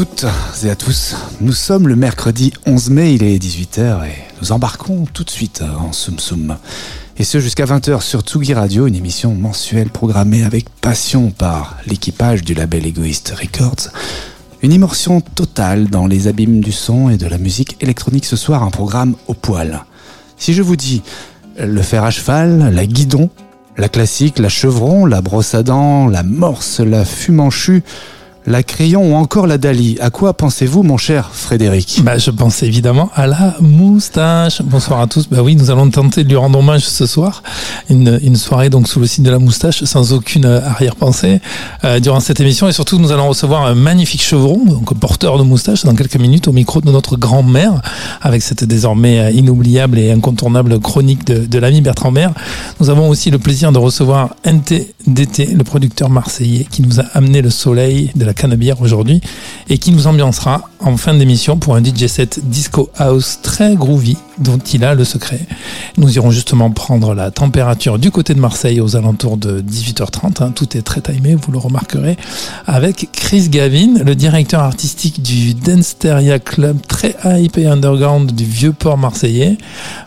toutes et à tous. Nous sommes le mercredi 11 mai, il est 18h et nous embarquons tout de suite en Soum Soum. Et ce jusqu'à 20h sur Tsugi Radio, une émission mensuelle programmée avec passion par l'équipage du label Egoist Records. Une immersion totale dans les abîmes du son et de la musique électronique ce soir, un programme au poil. Si je vous dis le fer à cheval, la guidon, la classique, la chevron, la brosse à dents, la morse, la fumanchue, la crayon ou encore la Dali. À quoi pensez-vous, mon cher Frédéric bah, Je pense évidemment à la moustache. Bonsoir à tous. Bah oui, nous allons tenter de lui rendre hommage ce soir. Une, soirée donc sous le signe de la moustache, sans aucune arrière-pensée euh, durant cette émission. Et surtout, nous allons recevoir un magnifique chevron, donc porteur de moustache, dans quelques minutes au micro de notre grand-mère, avec cette désormais euh, inoubliable et incontournable chronique de, de l'ami Bertrand Maire. Nous avons aussi le plaisir de recevoir NTDT, le producteur marseillais, qui nous a amené le soleil de la Canabière aujourd'hui et qui nous ambiancera en fin d'émission pour un DJ set disco house très groovy dont il a le secret. Nous irons justement prendre la température du côté de Marseille aux alentours de 18h30. Hein. Tout est très timé, vous le remarquerez, avec Chris Gavin, le directeur artistique du Danceteria Club, très hype et underground du vieux port marseillais.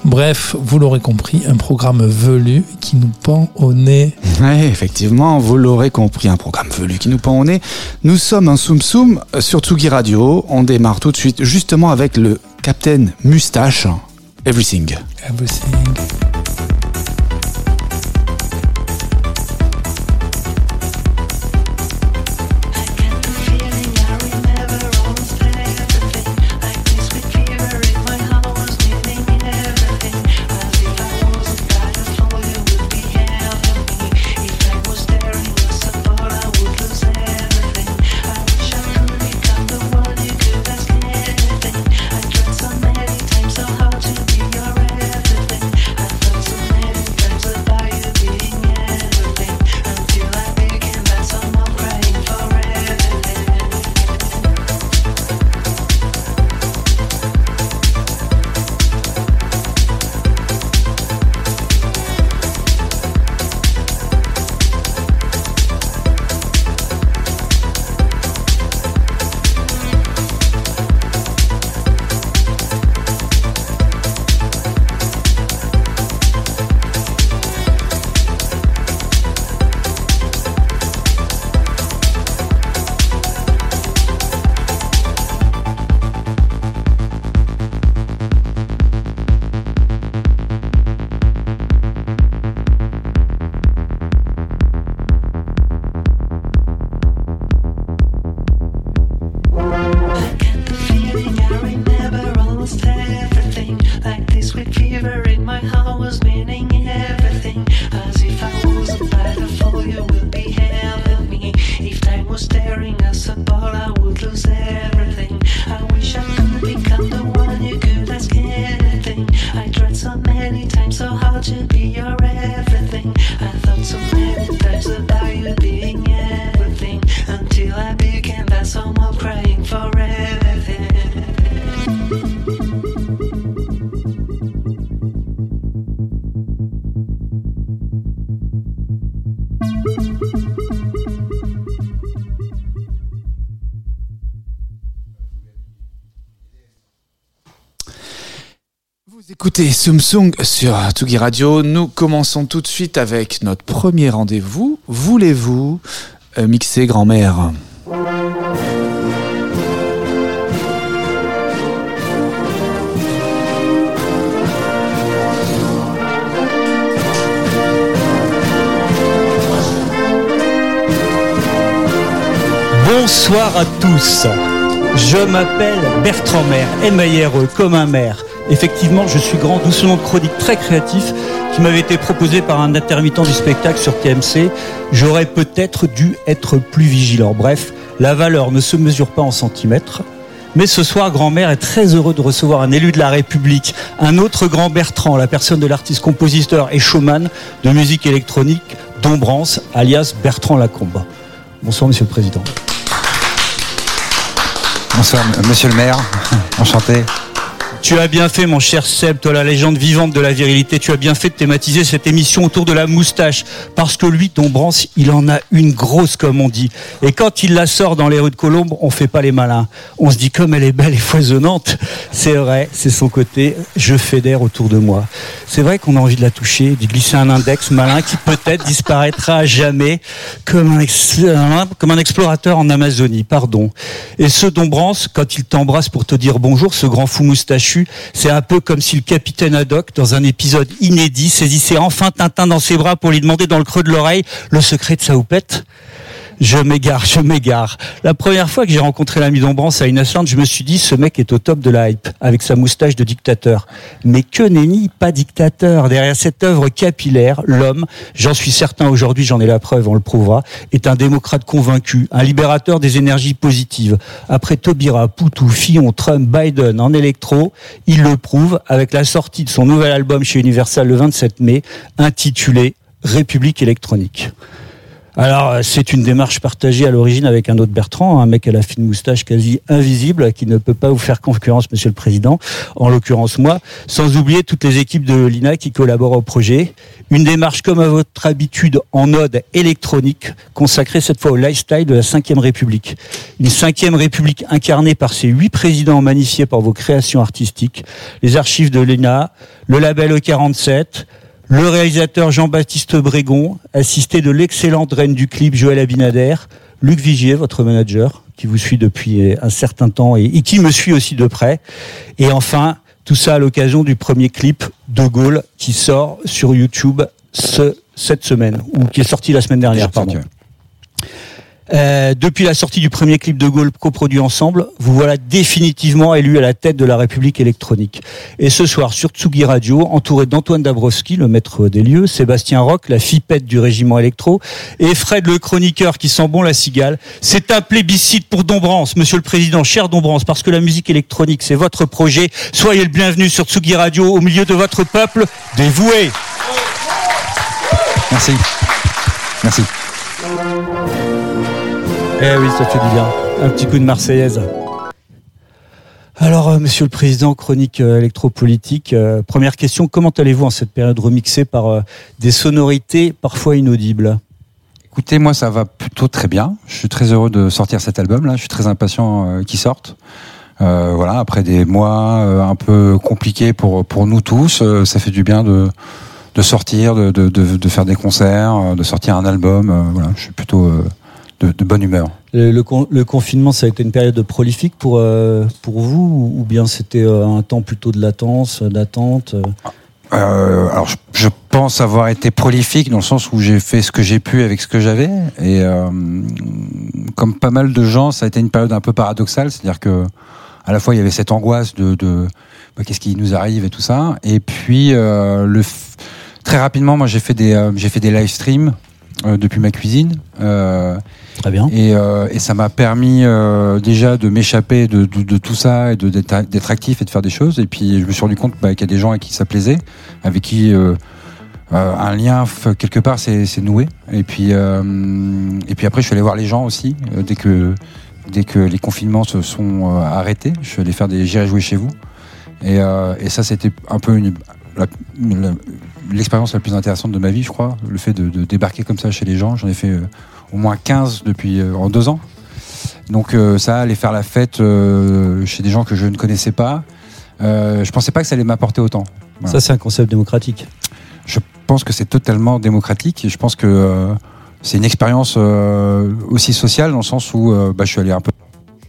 Bref, vous l'aurez compris, un programme velu qui nous pend au nez. Oui, effectivement, vous l'aurez compris, un programme velu qui nous pend au nez. Nous sommes un Soum Soum sur Tsugi Radio. Démarre tout de suite justement avec le Captain Moustache. Everything. Everything. Écoutez Samsung sur Tugi Radio. Nous commençons tout de suite avec notre premier rendez-vous. Voulez-vous euh, mixer grand-mère? Bonsoir à tous. Je m'appelle Bertrand Maire, M-A-I-R-E, comme un maire. Effectivement, je suis grand doucement de chronique très créatif qui m'avait été proposé par un intermittent du spectacle sur TMC. J'aurais peut-être dû être plus vigilant. Bref, la valeur ne se mesure pas en centimètres. Mais ce soir, grand-mère est très heureux de recevoir un élu de la République, un autre grand Bertrand, la personne de l'artiste compositeur et showman de musique électronique, Dombrance, alias Bertrand Lacombe. Bonsoir, monsieur le président. Bonsoir, monsieur le maire. Enchanté. Tu as bien fait, mon cher Seb, toi la légende vivante de la virilité, tu as bien fait de thématiser cette émission autour de la moustache. Parce que lui, ton Brance, il en a une grosse, comme on dit. Et quand il la sort dans les rues de Colombe, on fait pas les malins. On se dit, comme elle est belle et foisonnante, c'est vrai, c'est son côté, je fédère autour de moi. C'est vrai qu'on a envie de la toucher, d'y glisser un index malin qui peut-être disparaîtra à jamais comme un, comme un explorateur en Amazonie, pardon. Et ce Dombrance, quand il t'embrasse pour te dire bonjour, ce grand fou moustachu, c'est un peu comme si le capitaine Haddock, dans un épisode inédit, saisissait enfin Tintin dans ses bras pour lui demander dans le creux de l'oreille le secret de sa houppette. Je m'égare, je m'égare. La première fois que j'ai rencontré l'ami Dombrance à une Islande, je me suis dit, ce mec est au top de la hype, avec sa moustache de dictateur. Mais que nenni, pas dictateur. Derrière cette œuvre capillaire, l'homme, j'en suis certain aujourd'hui, j'en ai la preuve, on le prouvera, est un démocrate convaincu, un libérateur des énergies positives. Après Taubira, Poutou, Fillon, Trump, Biden en électro, il le prouve avec la sortie de son nouvel album chez Universal le 27 mai, intitulé République électronique. Alors, euh, c'est une démarche partagée à l'origine avec un autre Bertrand, un mec à la fine moustache quasi invisible, qui ne peut pas vous faire concurrence, Monsieur le Président, en l'occurrence moi, sans oublier toutes les équipes de l'INA qui collaborent au projet. Une démarche comme à votre habitude en mode électronique, consacrée cette fois au lifestyle de la Ve République. Une Ve République incarnée par ses huit présidents magnifiés par vos créations artistiques, les archives de l'INA, le label E47, le réalisateur Jean-Baptiste Brégon, assisté de l'excellente reine du clip Joël Abinader, Luc Vigier, votre manager, qui vous suit depuis un certain temps et, et qui me suit aussi de près. Et enfin, tout ça à l'occasion du premier clip de Gaulle qui sort sur YouTube ce, cette semaine, ou qui est sorti la semaine dernière, pardon. Euh, depuis la sortie du premier clip de Gaulle coproduit ensemble, vous voilà définitivement élu à la tête de la République électronique. Et ce soir, sur Tsugi Radio, entouré d'Antoine Dabrowski, le maître des lieux, Sébastien Roch, la fipette du régiment électro, et Fred le chroniqueur qui sent bon la cigale, c'est un plébiscite pour Dombrance, monsieur le président, cher Dombrance, parce que la musique électronique, c'est votre projet. Soyez le bienvenu sur Tsugi Radio, au milieu de votre peuple dévoué. Merci. Merci. Eh oui, ça fait du bien. Un petit coup de Marseillaise. Alors, euh, Monsieur le Président, chronique euh, électropolitique. euh, première question, comment allez-vous en cette période remixée par euh, des sonorités parfois inaudibles? Écoutez, moi, ça va plutôt très bien. Je suis très heureux de sortir cet album-là. Je suis très impatient qu'il sorte. Voilà, après des mois un peu compliqués pour pour nous tous, ça fait du bien de de sortir, de de, de, faire des concerts, de sortir un album. voilà, je suis plutôt de, de bonne humeur. le, le con- le confinement, ça a été une période prolifique pour, euh, pour vous ou, bien c'était euh, un temps plutôt de latence, euh, d'attente euh alors, je, je pense avoir été prolifique dans le sens où j'ai fait ce que j'ai pu avec ce que j'avais. Et euh, comme pas mal de gens, ça a été une période un peu paradoxale, c'est-à-dire que à la fois il y avait cette angoisse de, de bah, qu'est-ce qui nous arrive et tout ça, et puis euh, le f- très rapidement, moi j'ai fait des j'ai fait des live streams depuis ma cuisine. Très bien. et, euh, et ça m'a permis euh, déjà de m'échapper de, de, de tout ça et d'être actif et de faire des choses. Et puis je me suis rendu compte bah, qu'il y a des gens à qui ça plaisait, avec qui euh, euh, un lien quelque part s'est noué. Et puis euh, et puis après je suis allé voir les gens aussi euh, dès que dès que les confinements se sont arrêtés. Je suis allé faire des j'irai jouer chez vous. Et, et ça c'était un peu une, la- la- l'expérience la plus intéressante de ma vie, je crois. Le fait de, de débarquer comme ça chez les gens. J'en ai fait au moins 15 depuis euh, en deux ans. Donc euh, ça, aller faire la fête euh, chez des gens que je ne connaissais pas, je pensais pas que ça allait m'apporter autant. Voilà. Ça, c'est un concept démocratique. Je pense que c'est totalement démocratique et je pense que c'est une expérience aussi sociale dans le sens où bah, je suis allé un peu.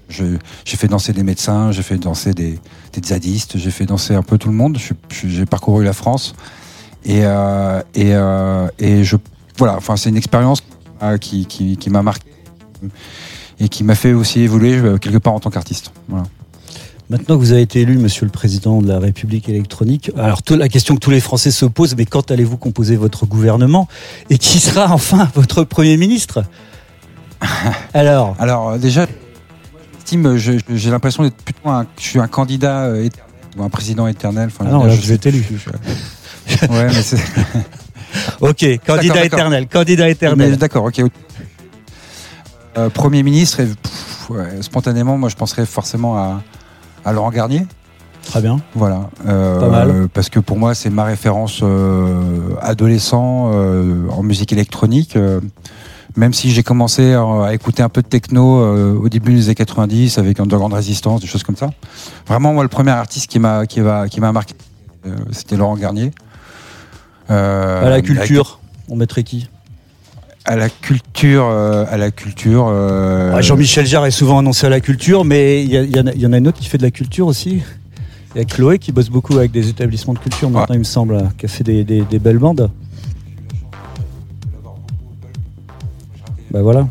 J'ai fait danser des médecins, j'ai fait danser des, des zadistes, j'ai fait danser un peu tout le monde. J'ai parcouru la France et euh, et, euh, et je voilà. Enfin, c'est une expérience qui, qui, qui m'a marqué et qui m'a fait aussi évoluer euh, quelque part en tant qu'artiste. Voilà. Maintenant que vous avez été élu, Monsieur le Président de la République électronique, alors la question que tous les Français se posent, mais quand allez-vous composer votre gouvernement et qui sera enfin votre Premier ministre? Alors, Alors euh, déjà, j'ai l'impression d'être plutôt un, je suis un candidat euh, éternel ou un président éternel. Enfin, Ah non, je- là, je- vous êtes élu. je- je- ouais, mais c'est. ok, candidat éternel, candidat mais éternel. D'accord, ok. Euh, Premier ministre, et, pff, ouais, spontanément, moi, je penserais forcément à, à Laurent Garnier. Très bien. Voilà. Euh, Pas mal. Parce que pour moi, c'est ma référence euh, adolescent euh, en musique électronique. euh, même si j'ai commencé à, à écouter un peu de techno euh, au début des années 90 avec Underground Resistance, des choses comme ça. Vraiment, moi, le premier artiste qui m'a qui va qui m'a marqué, euh, c'était Laurent Garnier. Euh, à la culture, on mettrait qui? À la culture, euh, à la culture. euh, Ah, Jean-Michel Jarre est souvent annoncé à la culture, mais il y, en a- il y en a une autre qui fait de la culture aussi. Il y a Chloé qui bosse beaucoup avec des établissements de culture maintenant, il me semble, qui a fait des, des- des belles bandes. Bah voilà.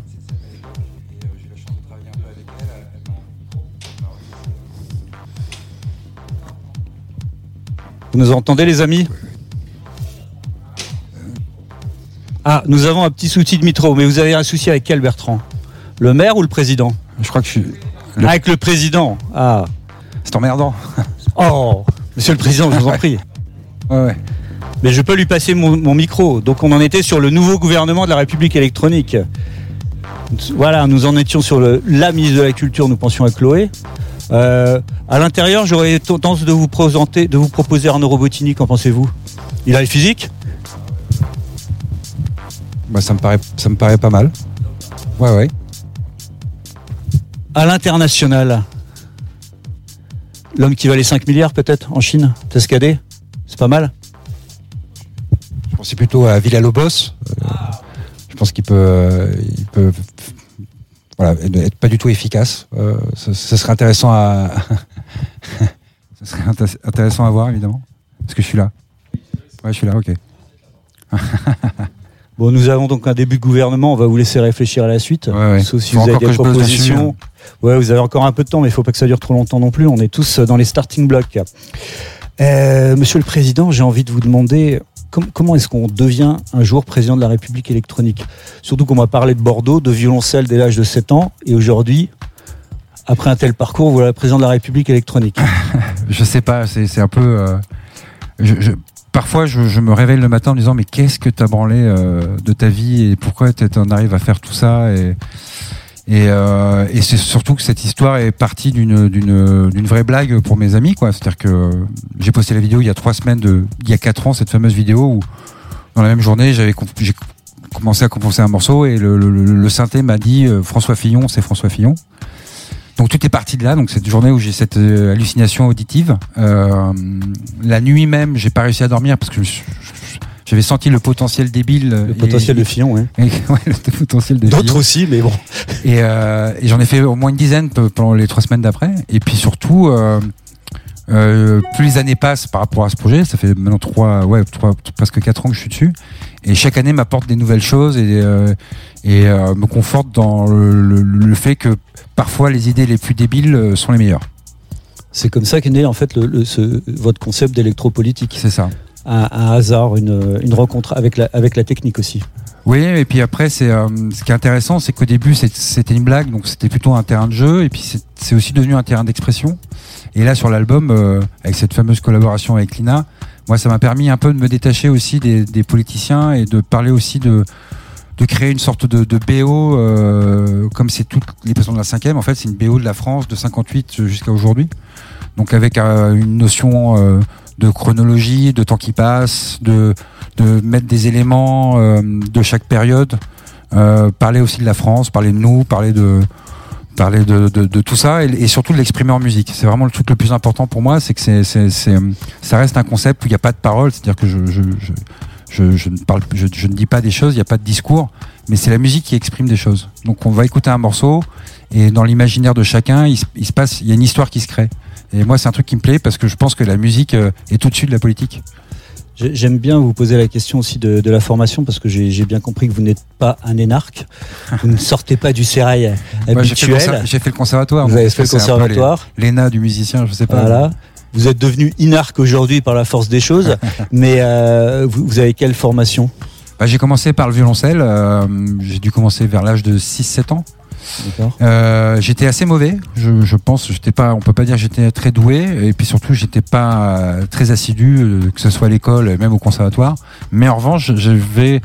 Vous nous entendez les amis? Ah, nous avons un petit souci de micro, mais vous avez un souci avec quel Bertrand? Le maire ou le président? Je crois que je suis. Le- Avec le président. Ah. C'est emmerdant. Oh, monsieur le président, je vous en prie. Ouais, ouais. Mais je peux lui passer mon, mon micro. Donc on en était sur le nouveau gouvernement de la République électronique. Voilà, nous en étions sur le, la ministre de la Culture, nous pensions à Chloé. Euh, à l'intérieur, j'aurais tendance de vous présenter, de vous proposer Arnaud Robotini, qu'en pensez-vous? Il a le physique? Bah, ça me paraît, ça me paraît pas mal. Ouais, ouais. À l'international, l'homme qui valait 5 milliards peut-être en Chine, Tescadé, c'est pas mal Je pensais plutôt à Villa Lobos. Euh, je pense qu'il peut, il peut, voilà, être pas du tout efficace. Euh, ce, ce serait intéressant à, ce serait inté- intéressant à voir évidemment, parce que je suis là. Ouais, je suis là, ok. Bon, nous avons donc un début de gouvernement, on va vous laisser réfléchir à la suite. Ouais, ouais. Sauf si Faut vous avez des dessus, hein. propositions. Ouais, vous avez encore un peu de temps, mais il faut pas que ça dure trop longtemps non plus. On est tous dans les starting blocks. Euh, Monsieur le Président, j'ai envie de vous demander com- comment est-ce qu'on devient un jour président de la République électronique? Surtout qu'on m'a parlé de Bordeaux, de violoncelle dès l'âge de 7 ans, et aujourd'hui, après un tel parcours, voilà président de la République électronique. Je sais pas, c'est c'est un peu. euh, je, je- parfois, je, je me réveille le matin en me disant mais qu'est-ce que t'as branlé euh, de ta vie et pourquoi t'en arrives à faire tout ça et et, euh, et c'est surtout que cette histoire est partie d'une d'une d'une vraie blague pour mes amis quoi. C'est-à-dire que j'ai posté la vidéo il y a trois semaines de il y a quatre ans cette fameuse vidéo où dans la même journée j'avais j'ai commencé à composer un morceau et le, le, le- le synthé m'a dit euh, François Fillon c'est François Fillon. Donc tout est parti de là, donc cette journée où j'ai cette euh, hallucination auditive. Euh, la nuit même, j'ai pas réussi à dormir parce que j'avais senti le potentiel débile. Le potentiel de Fillon, hein. et, ouais, le potentiel de D'autres aussi, mais bon. Et, euh, et j'en ai fait au moins une dizaine pe- pendant les trois semaines d'après. Et puis surtout, euh, plus les années passent par rapport à ce projet, ça fait maintenant trois, ouais, trois, presque quatre ans que je suis dessus. Et chaque année m'apporte des nouvelles choses et, euh, et euh, me conforte dans le, le- le fait que parfois les idées les plus débiles sont les meilleures. C'est comme ça qu'est né en fait le, le- ce- votre concept d'électropolitique. C'est ça. un, un hasard, une, une rencontre avec la, avec la technique aussi. Oui, et puis après, c'est euh, ce qui est intéressant, c'est qu'au début, c'était une blague, donc c'était plutôt un terrain de jeu, et puis c'est aussi devenu un terrain d'expression. Et là, sur l'album, euh, avec cette fameuse collaboration avec Lina, moi, ça m'a permis un peu de me détacher aussi des, des politiciens et de parler aussi de de créer une sorte de, de BO, euh, comme c'est toutes les personnes de la cinquième. En fait, c'est une BO de la France de 58 jusqu'à aujourd'hui. Donc avec euh, une notion euh, de chronologie, de temps qui passe, de de mettre des éléments euh, de chaque période, euh, parler aussi de la France, parler de nous, parler de parler de, de, tout ça et, surtout de l'exprimer en musique. C'est vraiment le truc le plus important pour moi, c'est que c'est, c'est, ça reste un concept où il n'y a pas de parole, c'est-à-dire que je, je, je, ne parle, je, ne dis pas des choses, il n'y a pas de discours, mais c'est la musique qui exprime des choses. Donc on va écouter un morceau et dans l'imaginaire de chacun, il, se- il se passe, il y a une histoire qui se crée. Et moi, c'est un truc qui me plaît parce que je pense que la musique euh, est au-dessus de la politique. J'ai- J'aime bien vous poser la question aussi de, de la formation parce que j'ai bien compris que vous n'êtes pas un énarque. Vous ne sortez pas du sérail Moi, j'ai, fait le habituel. j'ai fait le conservatoire. Vous avez fait le conservatoire. L'ENA du musicien, je sais pas. Voilà. Vous êtes devenu inarque aujourd'hui par la force des choses, mais euh, vous, vous avez quelle formation? Bah, j'ai commencé par le violoncelle. euh, j'ai dû commencer vers l'âge de 6-7 ans. Euh, j'étais assez mauvais, je, pense. J'étais pas, on peut pas dire j'étais très doué, et puis surtout j'étais pas euh, très assidu, euh, que ce soit à l'école, et même au conservatoire. Mais en revanche, j'ai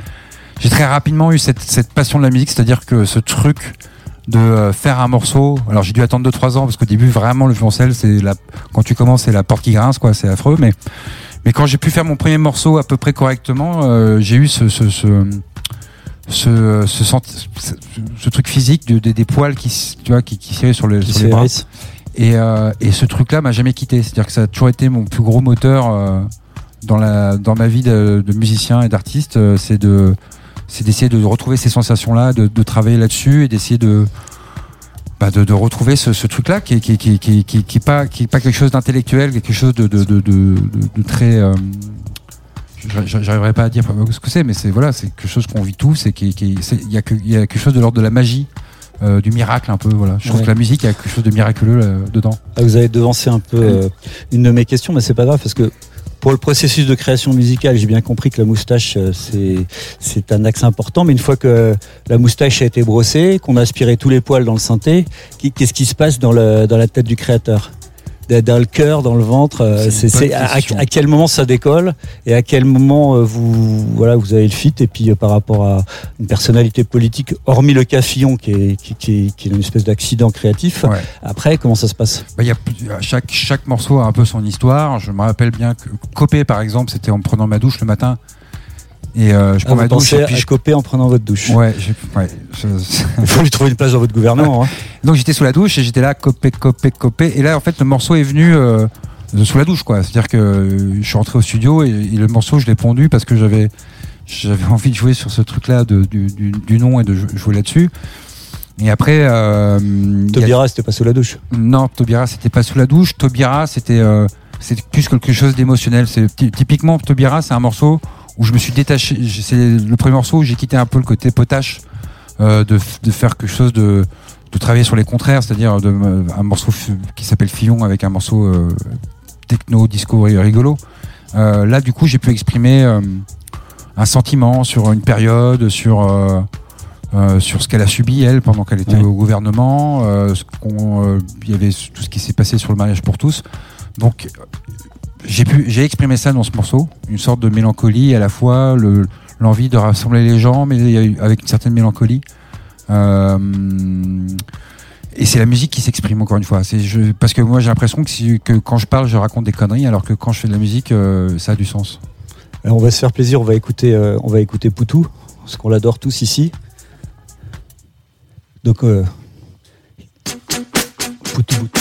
très rapidement eu cette, passion de la musique, c'est-à-dire que ce truc de faire un morceau. Alors j'ai dû attendre 2-3 ans parce qu'au début vraiment le violoncelle c'est quand tu commences c'est la porte qui grince quoi, c'est affreux. Mais quand j'ai pu faire mon premier morceau à peu près correctement, j'ai eu ce ce, ce, ce, ce, truc physique de, de, des poils qui tu vois qui, qui sur, le, qui sur les bras. et, euh, et ce truc là m'a jamais quitté. C'est à dire que ça a toujours été mon plus gros moteur euh, dans la dans ma vie de, de musicien et d'artiste euh, c'est de c'est d'essayer de retrouver ces sensations là de, de travailler là dessus et d'essayer de bah de, de, retrouver ce, ce truc là qui qui qui qui qui, qui, pas qui est pas quelque chose d'intellectuel quelque chose de de de, de, de très euh, j'arriverai pas à dire ce que c'est, mais c'est voilà, c'est quelque chose qu'on vit tous et qui, qui il y a quelque chose de l'ordre de la magie. Euh, du miracle un peu voilà je trouve Ouais. que la musique il y a quelque chose de miraculeux là, dedans Ah, Vous avez devancé un peu euh, une de mes questions, mais c'est pas grave parce que pour le processus de création musicale, j'ai bien compris que la moustache euh, c'est un axe important, mais une fois que la moustache a été brossée, qu'on a aspiré tous les poils dans le synthé, qu'est-ce qui se passe dans le dans la tête du créateur? Dans le cœur, dans le ventre, euh, C'est à, quel moment ça décolle et à quel moment euh, vous voilà vous avez le fit et puis euh, par rapport à une personnalité politique, hormis le cas Fillon qui est qui, qui est, qui est une espèce d'accident créatif. ouais Après comment ça se passe? Bah, y a chaque chaque morceau a un peu son histoire. Je me rappelle bien que Copé par exemple, c'était en prenant ma douche le matin et euh, je prends ma douche et puis je... coper en prenant votre douche. ouais, ouais, je- Il faut lui trouver une place dans votre gouvernement. hein. donc j'étais sous la douche et j'étais là copé copé copé et là en fait le morceau est venu euh, sous la douche quoi. C'est-à-dire que euh, je suis rentré au studio et, et le morceau je l'ai pondu parce que j'avais j'avais envie de jouer sur ce truc là de, du, du, du nom et de jou- jouer là-dessus. Et après euh, a- Tobira, c'était pas sous la douche. Non, Tobira, c'était pas sous la douche. Tobira, c'était euh, plus quelque chose d'émotionnel. C'est typiquement Tobira, c'est un morceau où je me suis détaché. C'est le premier morceau où j'ai quitté un peu le côté potache euh, de, faire quelque chose de de travailler sur les contraires, c'est-à-dire un morceau qui s'appelle Fillon avec un morceau euh, techno disco ri- rigolo. Euh, là, du coup, j'ai pu exprimer un sentiment sur une période, sur euh, sur ce qu'elle a subi elle pendant qu'elle était au gouvernement. euh, euh, il y avait tout ce qui s'est passé sur le mariage pour tous. Donc j'ai pu j'ai exprimé ça dans ce morceau, une sorte de mélancolie à la fois le l'envie de rassembler les gens, mais avec une certaine mélancolie. Euh, et c'est la musique qui s'exprime encore une fois. C'est parce que moi j'ai l'impression que, que quand je parle je raconte des conneries, alors que quand je fais de la musique euh, ça a du sens. On va se faire plaisir, on va écouter, euh, on va écouter Poutou, parce qu'on l'adore tous ici. Donc, poutou.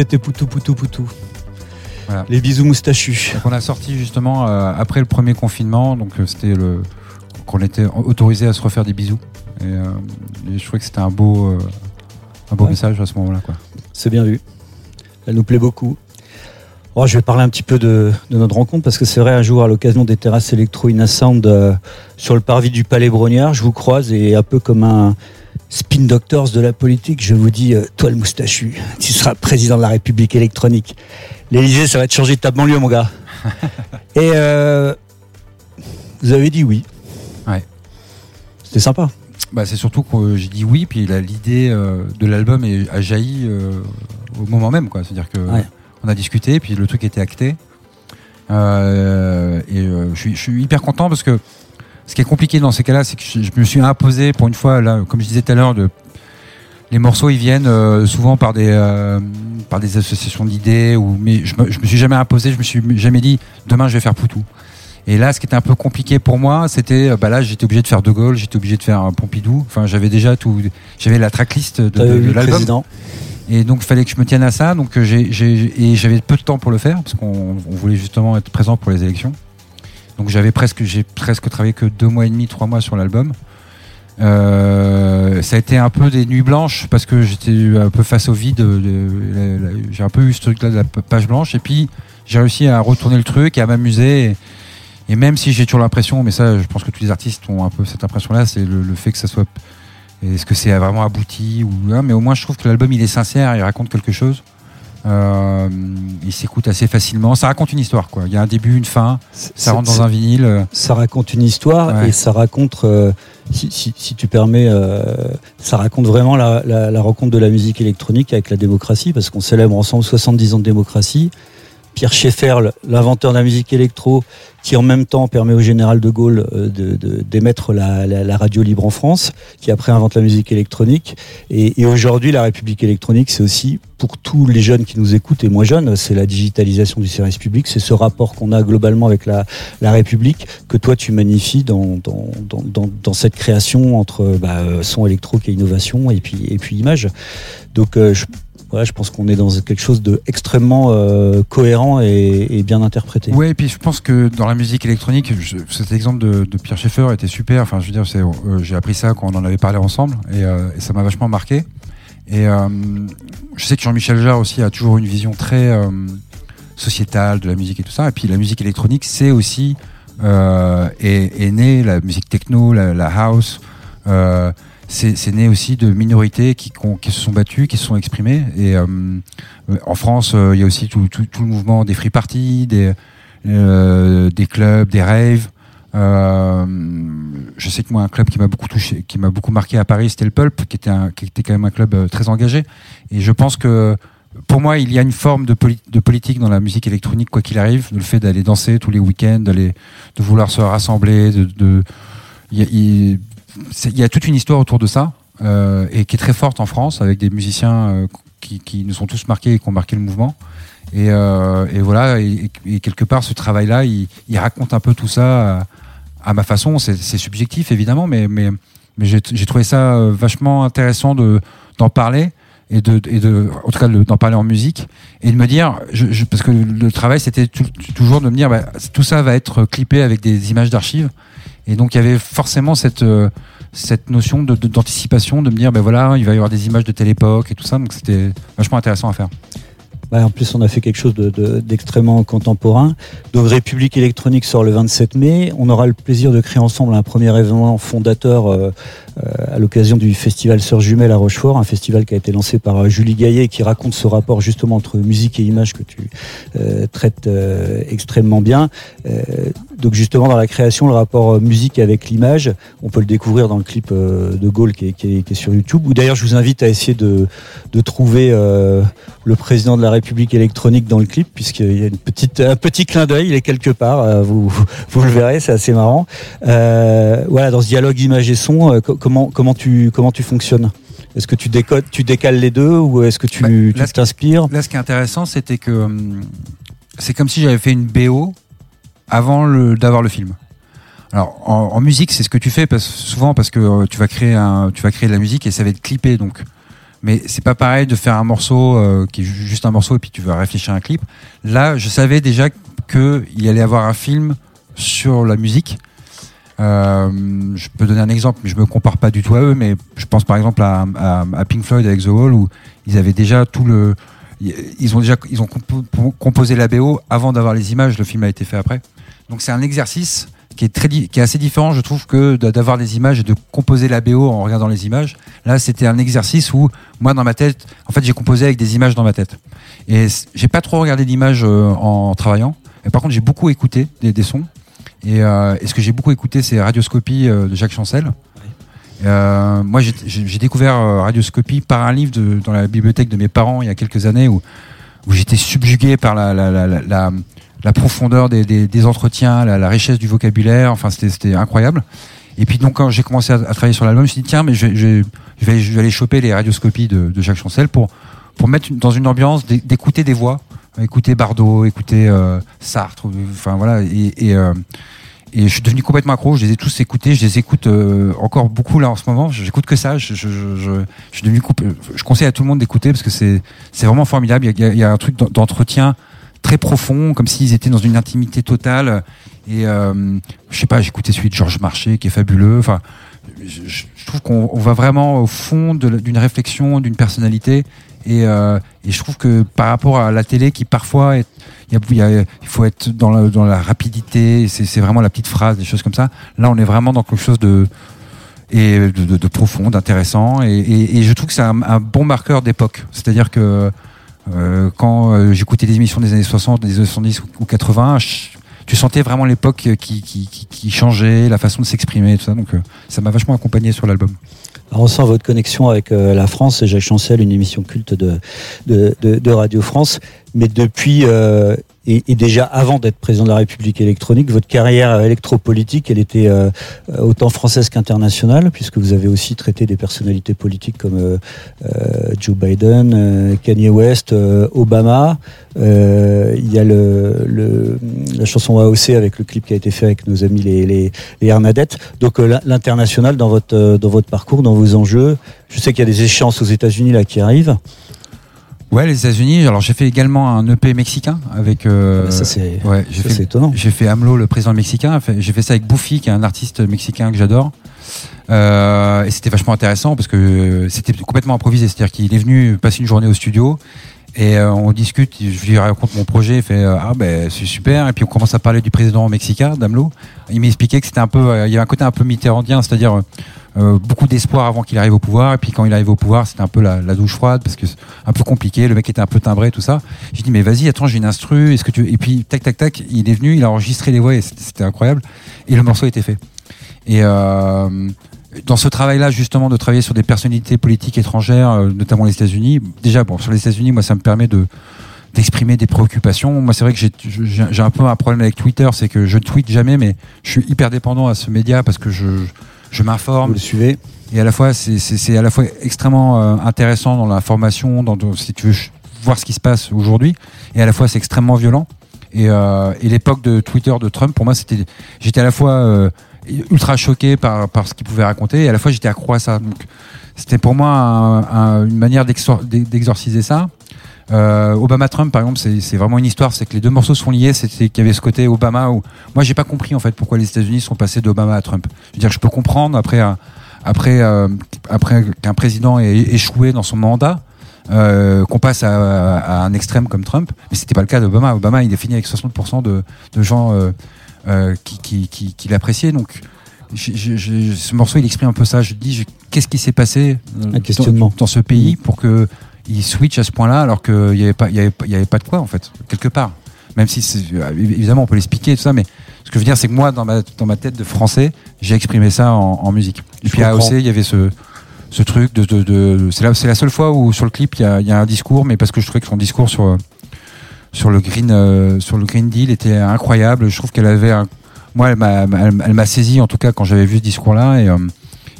C'était Poutou Poutou Poutou. Voilà. Les bisous moustachus. Donc on a sorti justement euh, après le premier confinement, donc euh, c'était le qu'on était autorisé à se refaire des bisous. Et, euh, et je trouvais que c'était un beau, euh, un beau Ouais. message à ce moment-là. C'est bien vu. Elle nous plaît beaucoup. Oh, je vais parler un petit peu de, de notre rencontre parce que c'est vrai, un jour, à l'occasion des terrasses électro euh, sur le parvis du Palais Brognard, je vous croise et un peu comme un spin doctors de la politique, je vous dis, euh, toi le moustachu, tu seras président de la République électronique. L'Élysée, ça va te changer de ta banlieue, mon gars. et euh, vous avez dit oui. Ouais. C'était sympa. Bah, c'est surtout que j'ai dit oui, puis l'idée euh, de l'album a jailli au moment même. C'est-à-dire que Ouais. on a discuté, puis le truc était acté. Euh, et je, suis, je suis hyper content parce que ce qui est compliqué dans ces cas-là, c'est que je, je me suis imposé pour une fois, là, comme je disais tout à l'heure, de les morceaux ils viennent euh, souvent par des euh, par des associations d'idées ou mais je me, je me suis jamais imposé, je me suis jamais dit demain je vais faire Poutou. Et là, ce qui était un peu compliqué pour moi, c'était, euh, bah là, j'étais obligé de faire De Gaulle, j'étais obligé de faire un Pompidou. Enfin, j'avais déjà tout, j'avais la tracklist de, de, l'album. Et donc, il fallait que je me tienne à ça. Donc, j'ai, et j'avais peu de temps pour le faire parce qu'on on voulait justement être présent pour les élections. Donc, j'avais presque, j'ai presque travaillé que deux mois et demi, trois mois sur l'album. Euh, ça a été un peu des nuits blanches parce que j'étais un peu face au vide. la- j'ai un peu eu ce truc-là de la page blanche. Et puis, j'ai réussi à retourner le truc et à m'amuser. Et, même si j'ai toujours l'impression, mais ça, je pense que tous les artistes ont un peu cette impression-là, c'est le, le fait que ça soit. Est-ce que c'est vraiment abouti ou hein, Mais au moins, je trouve que l'album il est sincère, il raconte quelque chose. Euh, il s'écoute assez facilement. Ça raconte une histoire, quoi. Il y a un début, une fin. Ça rentre dans un vinyle. euh, ça raconte une histoire Ouais. et ça raconte, euh, si, si- si tu permets, euh, ça raconte vraiment la, la- la rencontre de la musique électronique avec la démocratie, parce qu'on célèbre ensemble 70 ans de démocratie. Pierre Schaeffer, l'inventeur de la musique électro, qui en même temps permet au général de Gaulle euh, de- de- d'émettre la, la- la radio libre en France, qui après invente la musique électronique. Et, et aujourd'hui, la République électronique, c'est aussi pour tous les jeunes qui nous écoutent, et moi jeune, c'est la digitalisation du service public, c'est ce rapport qu'on a globalement avec la, la République que toi tu magnifies dans, dans, dans, dans, dans cette création entre bah, euh, son électro qui est innovation et puis, et puis image. Donc euh, je, voilà, je pense qu'on est dans quelque chose de extrêmement euh, cohérent et, bien interprété. Ouais, et puis je pense que dans la musique électronique, cet exemple de, Pierre Schaeffer était super. Enfin, je veux dire, euh, j'ai appris ça quand on en avait parlé ensemble, et, euh, ça m'a vachement marqué. Et euh, je sais que Jean-Michel Jarre aussi a toujours une vision très sociétale de la musique et tout ça. Et puis la musique électronique, c'est aussi est, est né la musique techno, la house. Euh, c'est, né aussi de minorités qui, qui se sont battues, qui se sont exprimées. Et euh, en France, euh, il y a aussi tout, tout, tout le mouvement des free parties, des, euh, des clubs, des raves. Euh, je sais que moi, un club qui m'a beaucoup touché, qui m'a beaucoup marqué à Paris, c'était le Pulp, qui était, un, qui était quand même un club euh, très engagé. Et je pense que pour moi, il y a une forme de, poli- de politique dans la musique électronique, quoi qu'il arrive, le fait d'aller danser tous les week-ends, d'aller, de vouloir se rassembler, de, de y a, c'est- il y a toute une histoire autour de ça euh, et qui est très forte en France avec des musiciens euh, qui, nous sont tous marqués et qui ont marqué le mouvement. Et, euh, voilà, et, quelque part, ce travail-là, il, raconte un peu tout ça à, ma façon. C'est subjectif, évidemment, mais, mais, j'ai trouvé ça vachement intéressant de d'en parler et de, et de en tout cas de- d'en parler en musique et de me dire parce que le, travail c'était tou- toujours de me dire bah, tout ça va être clippé avec des images d'archives et donc il y avait forcément cette euh, notion de- de- d'anticipation de, me dire ben voilà il va y avoir des images de telle époque et tout ça. Donc c'était vachement intéressant à faire Ouais, en plus, on a fait quelque chose de- de- d'extrêmement contemporain. Donc, République électronique sort le 27 mai. On aura le plaisir de créer ensemble un premier événement fondateur euh, euh, à l'occasion du festival Sœurs Jumelles à Rochefort, un festival qui a été lancé par euh, Julie Gaillet et qui raconte ce rapport justement entre musique et image que tu euh, traites euh, extrêmement bien. Euh, donc, justement, dans la création, le rapport musique avec l'image, on peut le découvrir dans le clip de Gaulle qui est, qui est- qui est sur YouTube. Ou d'ailleurs, je vous invite à essayer de, de trouver le président de la République électronique dans le clip, puisqu'il y a une petite, un petit clin d'œil, il est quelque part, euh, vous, vous le verrez, c'est assez marrant. Euh, voilà, dans ce dialogue image et son, euh, co- comment, comment, tu, comment tu fonctionnes? Est-ce que tu, décodes, tu décales les deux ou est-ce que tu Bah, là, t'inspires? Là, ce qui est intéressant, c'était que c'est comme si j'avais fait une BO avant d'avoir le film. Alors, en, en musique, c'est ce que tu fais parce, souvent parce que tu vas créer un, tu vas créer de la musique et ça va être clippé. Donc, Mais c'est pas pareil de faire un morceau euh, qui est juste un morceau et puis tu vas réfléchir à un clip. Là, je savais déjà qu'il y allait avoir un film sur la musique. Euh, je peux donner un exemple, mais je me compare pas du tout à eux, mais je pense par exemple à, à, Pink Floyd avec The Wall où ils avaient déjà tout le, ils ont déjà ils ont compo- composé la BO avant d'avoir les images. Le film a été fait après. Donc c'est un exercice qui est très qui est assez différent, je trouve, que d'avoir des images et de composer la BO en regardant les images. Là, c'était un exercice où moi dans ma tête, en fait, j'ai composé avec des images dans ma tête. Et j'ai pas trop regardé d'images euh, en travaillant. Mais par contre, j'ai beaucoup écouté des, des sons. Et, euh, et ce que j'ai beaucoup écouté, c'est Radioscopie euh, de Jacques Chancel. Euh, moi, j'ai- découvert Radioscopie par un livre de, dans la bibliothèque de mes parents il y a quelques années où, où j'étais subjugué par la, la, la, la, la- profondeur des, des, des entretiens, la, la richesse du vocabulaire. Enfin, c'était incroyable. Et puis donc, quand j'ai commencé à, travailler sur l'album, je me suis dit tiens, mais je, je, je vais, je vais aller choper les radioscopies de, de Jacques Chancel pour pour mettre dans une ambiance d'é- d'écouter des voix, écouter Bardot, écouter euh, Sartre, enfin voilà, et, et, euh, et je suis devenu complètement accro. Je les ai tous écoutés. Je les écoute euh, encore beaucoup là en ce moment. J'écoute que ça. Je, je, je, je, suis devenu. Je conseille à tout le monde d'écouter parce que c'est c'est vraiment formidable. Il y a, il y a un truc d'en- d'entretien très profond, comme s'ils étaient dans une intimité totale. Et euh, je sais pas, écouté celui de Georges Marché qui est fabuleux. Enfin, je, trouve qu'on on va vraiment au fond d'une réflexion, d'une personnalité. Et, euh, et je trouve que par rapport à la télé qui parfois il, faut être dans la, rapidité, c'est vraiment la petite phrase, des choses comme ça. Là, on est vraiment dans quelque chose de, et de, profond, d'intéressant. Et je trouve que c'est un, un bon marqueur d'époque. C'est-à-dire que euh, quand euh, j'écoutais des émissions des années 60, des années 70 ou, ou 80, je- tu sentais vraiment l'époque qui, qui, changeait, la façon de s'exprimer, tout ça. Donc euh, ça m'a vachement accompagné sur l'album. On sent votre connexion avec euh, la France, Jacques Chancel, une émission culte de, Radio France. Mais depuis, euh, et, et déjà avant d'être président de la République électronique, votre carrière électropolitique, elle était euh, autant française qu'internationale, puisque vous avez aussi traité des personnalités politiques comme euh, euh, Joe Biden, euh, Kanye West, euh, Obama. Il y a le, le, la chanson AOC avec le clip qui a été fait avec nos amis les, les, les. Donc l'international dans votre, dans votre parcours, dans vos enjeux. Je sais qu'il y a des échéances aux États-Unis là qui arrivent. Ouais, les États-Unis. Alors j'ai fait également un EP mexicain avec. Euh, ça c'est ouais, j'ai fait étonnant. J'ai fait AMLO, le président mexicain. J'ai fait ça avec Bouffi, qui est un artiste mexicain que j'adore. Euh, et c'était vachement intéressant parce que c'était complètement improvisé. C'est-à-dire qu'il est venu passer une journée au studio et euh, on discute. Je lui raconte mon projet. Il fait euh, ah ben c'est super. Et puis on commence à parler du président mexicain, d'AMLO. Il m'expliquait que c'était un peu, euh, il y avait un côté un peu mitterrandien, c'est-à-dire beaucoup d'espoir avant qu'il arrive au pouvoir. Et puis quand il arrive au pouvoir, c'était un peu la, douche froide parce que c'est un peu compliqué. Le mec était un peu timbré, tout ça. J'ai dit mais vas-y, attends, j'ai une instru. Est-ce que tu et puis tac tac tac, il est venu, il a enregistré les voix et c'était incroyable. Et le morceau été fait. Et dans ce travail-là, justement, de travailler sur des personnalités politiques étrangères, euh, notamment les États-Unis. Déjà, bon, sur les États-Unis, moi, ça me permet de d'exprimer des préoccupations. Moi, c'est vrai que j'ai un peu un problème avec Twitter, c'est que je ne tweete jamais, mais je suis hyper dépendant à ce média parce que je je Vous m'informe le suivez et à la fois c'est c'est c'est à la fois extrêmement euh, intéressant dans la formation, dans dans- si tu veux voir ce qui se passe aujourd'hui, et à la fois c'est extrêmement violent. Et, euh, et l'époque de Twitter de Trump, pour moi, c'était j'étais à la fois euh, ultra choqué par par ce qu'il pouvait raconter, et à la fois j'étais accro à ça. Donc c'était pour moi un- un- une manière d'exor- d'exorciser ça. Euh, Obama Trump par exemple c'est vraiment une histoire. C'est que les deux morceaux sont liés. C'était qu'il y avait ce côté Obama où moi j'ai pas compris en fait pourquoi les États-Unis sont passés d'Obama à Trump. Je veux dire je peux comprendre après un- après euh, après qu'un président ait échoué dans son mandat euh, qu'on passe à, à un extrême comme Trump. Mais c'était pas le cas d'Obama. Obama il est fini avec 60% de, de gens euh, euh, qui, qui, l'appréciaient donc ce morceau il exprime un peu ça. Je dis qu'est-ce qui s'est passé euh, Un questionnement. dans, dans ce pays pour que il switch à ce point-là alors qu'il n'y avait pas il y avait, pas- il y avait pas de quoi en fait quelque part. Même si euh, évidemment on peut l'expliquer et tout ça mais ce que je veux dire c'est que moi dans ma dans ma tête de français j'ai exprimé ça en, en musique. Et puis à. AOC il y avait ce ce truc de, de, de c'est la seule fois où sur le clip il y y a un discours mais parce que je trouvais que son discours sur sur le green euh, sur le green deal était incroyable je trouve qu'elle avait un- moi elle m'a elle, m'a saisi en tout cas quand j'avais vu ce discours là et euh,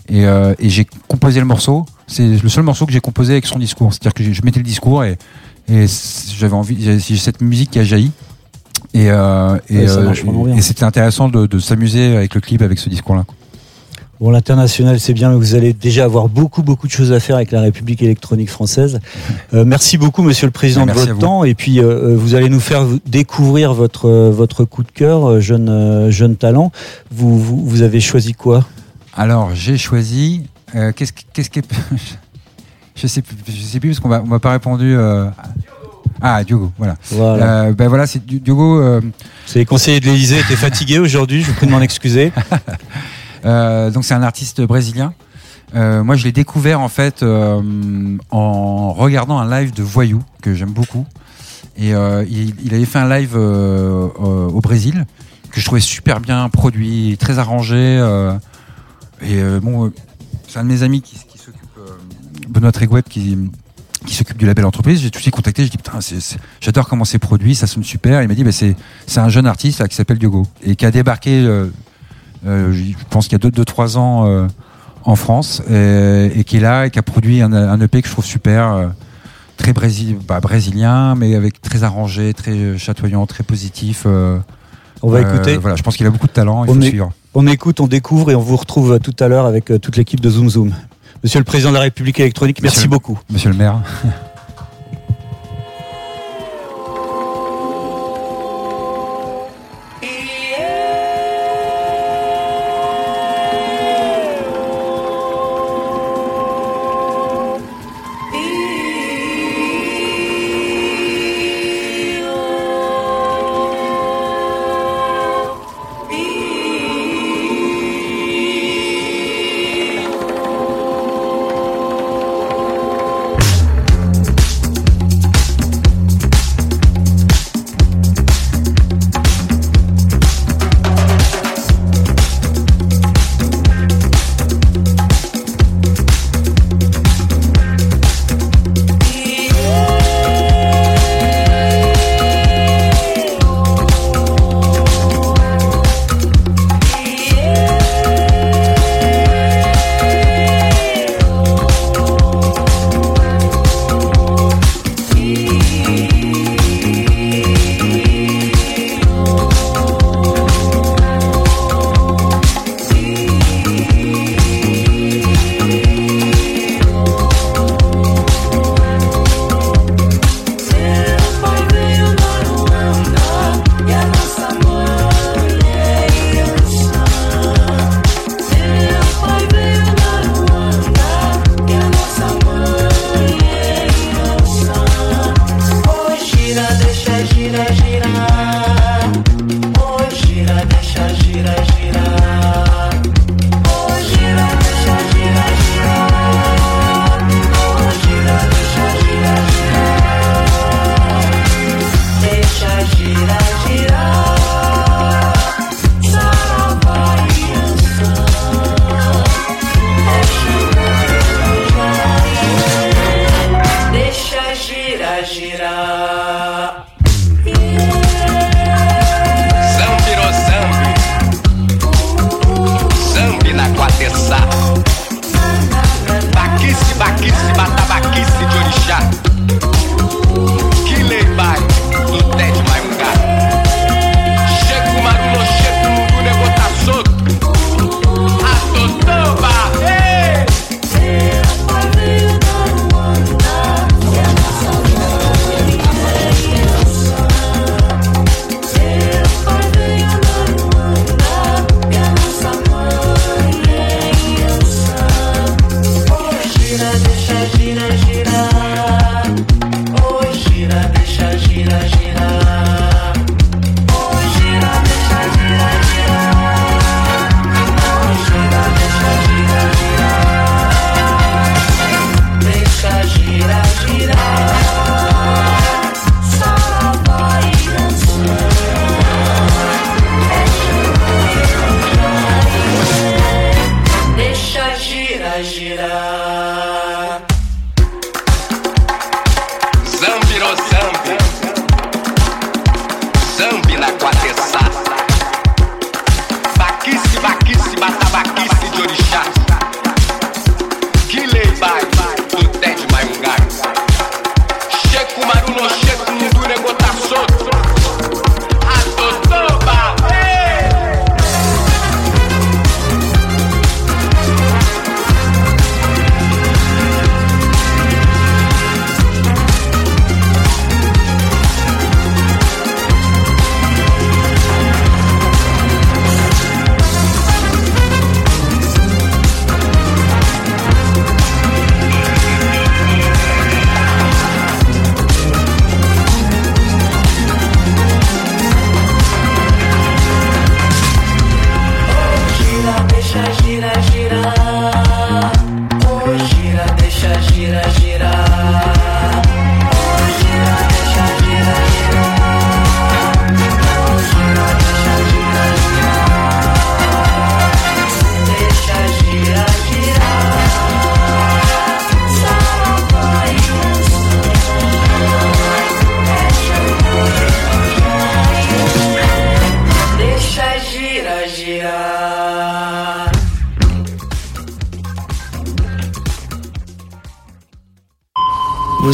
et, euh, et j'ai composé le morceau. C'est le seul morceau que j'ai composé avec son discours. C'est-à-dire que je mettais le discours et, et j'avais envie, cette musique qui a jailli. Et, et, Ouais, c'était intéressant de, de s'amuser avec le clip avec ce discours-là. Bon, l'international, c'est bien, mais vous allez déjà avoir beaucoup, beaucoup de choses à faire avec la République électronique française. Euh, merci beaucoup, Monsieur le Président, de votre temps. Et puis, euh, vous allez nous faire découvrir votre votre coup de cœur, jeune jeune talent. Vous, vous, vous avez choisi quoi? Alors, j'ai choisi. qu'est-ce qu'est-ce qui je sais je sais plus parce qu'on m'a m'a pas répondu. Ah, Diogo, voilà. Voilà. ben voilà, c'est Diogo. C'est les conseillers de l'Élysée étaient fatigués aujourd'hui. Je vous prie de m'en excuser. Euh, donc c'est un artiste brésilien. Euh, moi, je l'ai découvert en fait euh, en regardant un live de Voyou que j'aime beaucoup. Et il, avait fait un live au Brésil que je trouvais super bien produit, très arrangé. et bon, c'est un de mes amis qui, s'occupe, Benoît Trégouet, qui s'occupe du label entreprise. J'ai tout de suite contacté. Je dis putain, j'adore comment c'est produit, ça sonne super. Il m'a dit bah, c'est un jeune artiste qui s'appelle Diogo et qui a débarqué je pense qu'il y a 2-3 deux, trois ans euh, en France et, et, qui est là et qui a produit un, un EP que je trouve super euh, très brésil, bah, brésilien, mais avec très arrangé, très chatoyant, très positif. Euh, on va écouter. Voilà, je pense qu'il a beaucoup de talent. Il on, faut suivre. on écoute, on découvre et on vous retrouve tout à l'heure avec toute l'équipe de Zoom Zoom. Monsieur le Président de la République électronique, merci beaucoup. Monsieur le maire.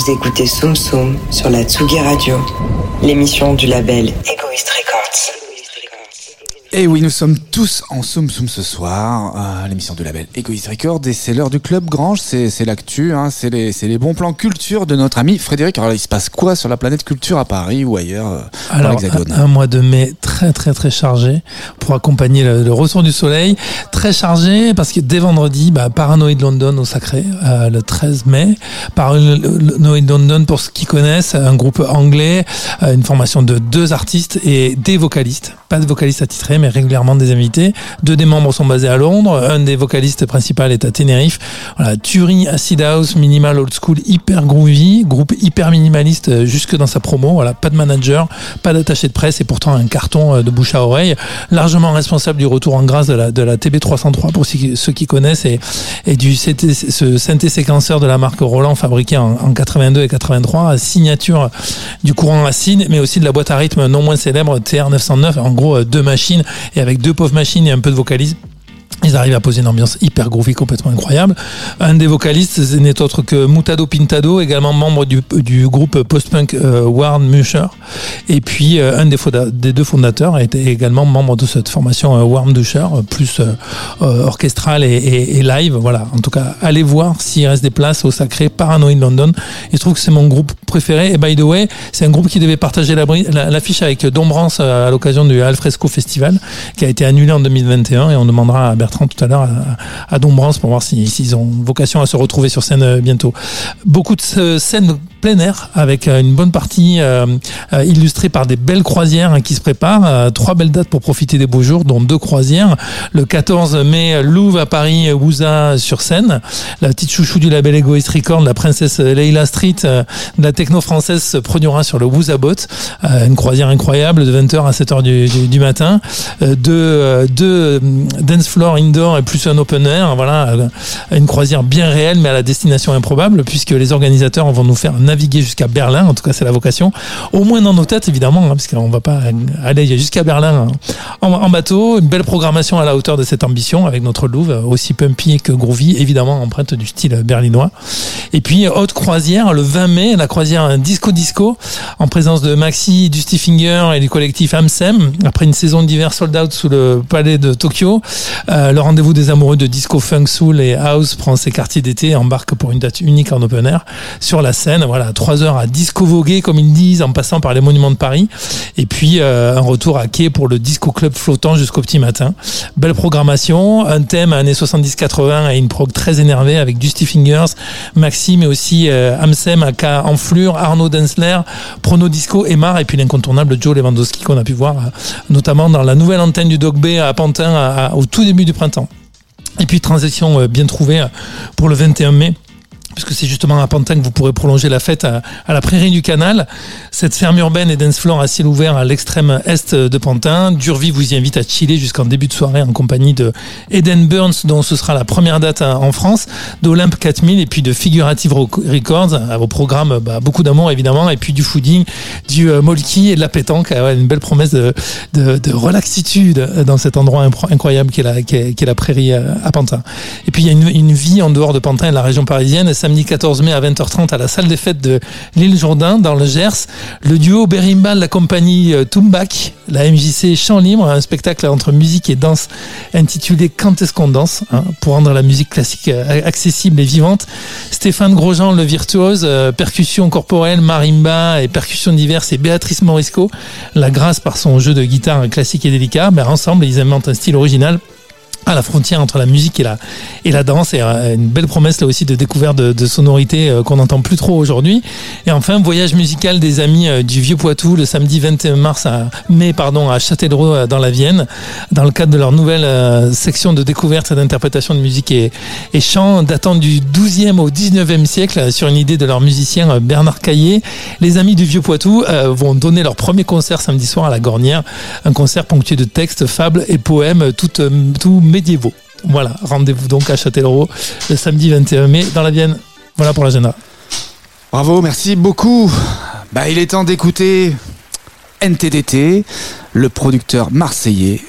Vous écoutez Soum Soum sur la Tsugi Radio, l'émission du label Egoist Records. Et oui, nous sommes tous en Soum Soum ce soir, à l'émission du label Egoist Records, et c'est l'heure du Club Grange, c'est, c'est l'actu, hein, c'est, les, c'est les bons plans culture de notre ami Frédéric. Alors il se passe quoi sur la planète culture à Paris ou ailleurs euh, Alors, l'Hexagone un, un mois de mai très très très chargé pour accompagner le, le retour du soleil. Chargé parce que dès vendredi, bah, Paranoid London au Sacré, euh, le 13 mai. Paranoid London, pour ceux qui connaissent, un groupe anglais, euh, une formation de deux artistes et des vocalistes. Pas de vocalistes attitrés, mais régulièrement des invités. Deux des membres sont basés à Londres. Un des vocalistes principaux est à Tenerife. Voilà, Turing, Acid House, Minimal Old School, hyper groovy, groupe hyper minimaliste euh, jusque dans sa promo. Voilà, pas de manager, pas d'attaché de presse et pourtant un carton euh, de bouche à oreille. Largement responsable du retour en grâce de la, de la TB303 pour ceux qui connaissent et, et du ce synthé séquenceur de la marque Roland fabriqué en, en 82 et 83, signature du courant acide, mais aussi de la boîte à rythme non moins célèbre TR909. En gros, euh, deux machines et avec deux pauvres machines et un peu de vocalise. Ils arrivent à poser une ambiance hyper groovy, complètement incroyable. Un des vocalistes n'est autre que Mutado Pintado, également membre du, groupe post-punk euh, Warren Musher. Et puis euh, un des, deux fondateurs était également membre de cette formation euh, Warren plus euh, euh, orchestral et, live. Voilà. En tout cas, allez voir s'il reste des places au sacré Paranoid London. Et je trouve que c'est mon groupe préféré. Et by the way, c'est un groupe qui devait partager l'affiche avec Dombrance à l'occasion du Alfresco Festival, qui a été annulé en 2021. Et on demandera à Bertrand tout à l'heure à, à Dombrance pour voir si- s'ils ont vocation à se retrouver sur scène euh, bientôt. Beaucoup de euh, scènes plein air avec euh, une bonne partie euh, euh, illustrée par des belles croisières hein, qui se préparent. Trois belles dates pour profiter des beaux jours, dont deux croisières. Le 14 mai, Louvre à Paris, Wouza sur scène. La petite chouchou du label Egoist Record, la princesse Leila Street la techno française se produira sur le Wouza Boat. Une croisière incroyable de 20h à 7h du, matin. Deux, deux dance floor indoor et plus un open air. Voilà, une croisière bien réelle mais à la destination improbable puisque les organisateurs vont nous faire naviguer jusqu'à Berlin. En tout cas, c'est la vocation. Au moins dans nos têtes, évidemment, hein, parce qu'on va pas aller jusqu'à Berlin hein, en, bateau. Une belle programmation à la hauteur de cette ambition avec notre Louvre, aussi pumpy que groovy, évidemment empreinte du style berlinois. Et puis haute croisière le 20 mai, la croisière Disco Disco en présence de Maxi, du Finger et du collectif Amsem. Après une saison d'hiver sold out sous le palais de Tokyo, euh, le rendez-vous des amoureux de disco, funk, soul et house prend ses quartiers d'été embarque pour une date unique en open air sur la scène. Voilà, trois heures à disco voguer comme ils disent en passant par les monuments de Paris. Et puis euh, un retour à quai pour le disco club flottant jusqu'au petit matin. Belle programmation, un thème années 70-80 et une prog très énervée avec Dusty Fingers, Maxi, mais aussi euh, Amsem, Aka Enflure, Arnaud Densler, Prono Disco, Emar et puis l'incontournable Joe Lewandowski qu'on a pu voir euh, notamment dans la nouvelle antenne du Dog Bay à Pantin au tout début du printemps. Et puis transition euh, bien trouvée pour le 21 mai puisque c'est justement à Pantin que vous pourrez prolonger la fête à, la prairie du canal. Cette ferme urbaine et dance floor à ciel ouvert à l'extrême est de Pantin. Durvie vous y invite à chiller jusqu'en début de soirée en compagnie de Eden Burns, dont ce sera la première date en France, d'Olympe 4000 et puis de Figurative Records, à vos programmes, bah, beaucoup d'amour évidemment, et puis du fooding, du euh, et de la pétanque. Ah une belle promesse de, de, de relaxitude dans cet endroit incroyable qu'est la, qu'est la prairie euh, à Pantin. Et puis il y a une, une vie en dehors de Pantin et de la région parisienne. Samedi 14 mai à 20h30 à la salle des fêtes de l'île Jourdain dans le Gers. Le duo Berimbal, la compagnie euh, Tumbak, la MJC Chant Libre, un spectacle entre musique et danse intitulé Quand est-ce qu'on danse hein, pour rendre la musique classique euh, accessible et vivante. Stéphane Grosjean, le virtuose, euh, percussion corporelle, marimba et percussions diverses et Béatrice Morisco, la grâce par son jeu de guitare classique et délicat. Ben, ensemble, ils inventent un style original à la frontière entre la musique et la, et la danse et euh, une belle promesse là aussi de découverte de, de sonorités euh, qu'on n'entend plus trop aujourd'hui. Et enfin, voyage musical des amis euh, du Vieux Poitou le samedi 21 mars à mai pardon à Châtellerault dans la Vienne dans le cadre de leur nouvelle section de découverte et d'interprétation de musique et, et chant datant du 12e au 19e siècle sur une idée de leur musicien Bernard Caillé. Les amis du Vieux Poitou vont donner leur premier concert samedi soir à la Gornière, un concert ponctué de textes, fables et poèmes tout, tout médiévaux. Voilà, rendez-vous donc à Châtellerault le samedi 21 mai dans la Vienne. Voilà pour l'agenda. Bravo, merci beaucoup. Bah, il est temps d'écouter NTDT, le producteur marseillais.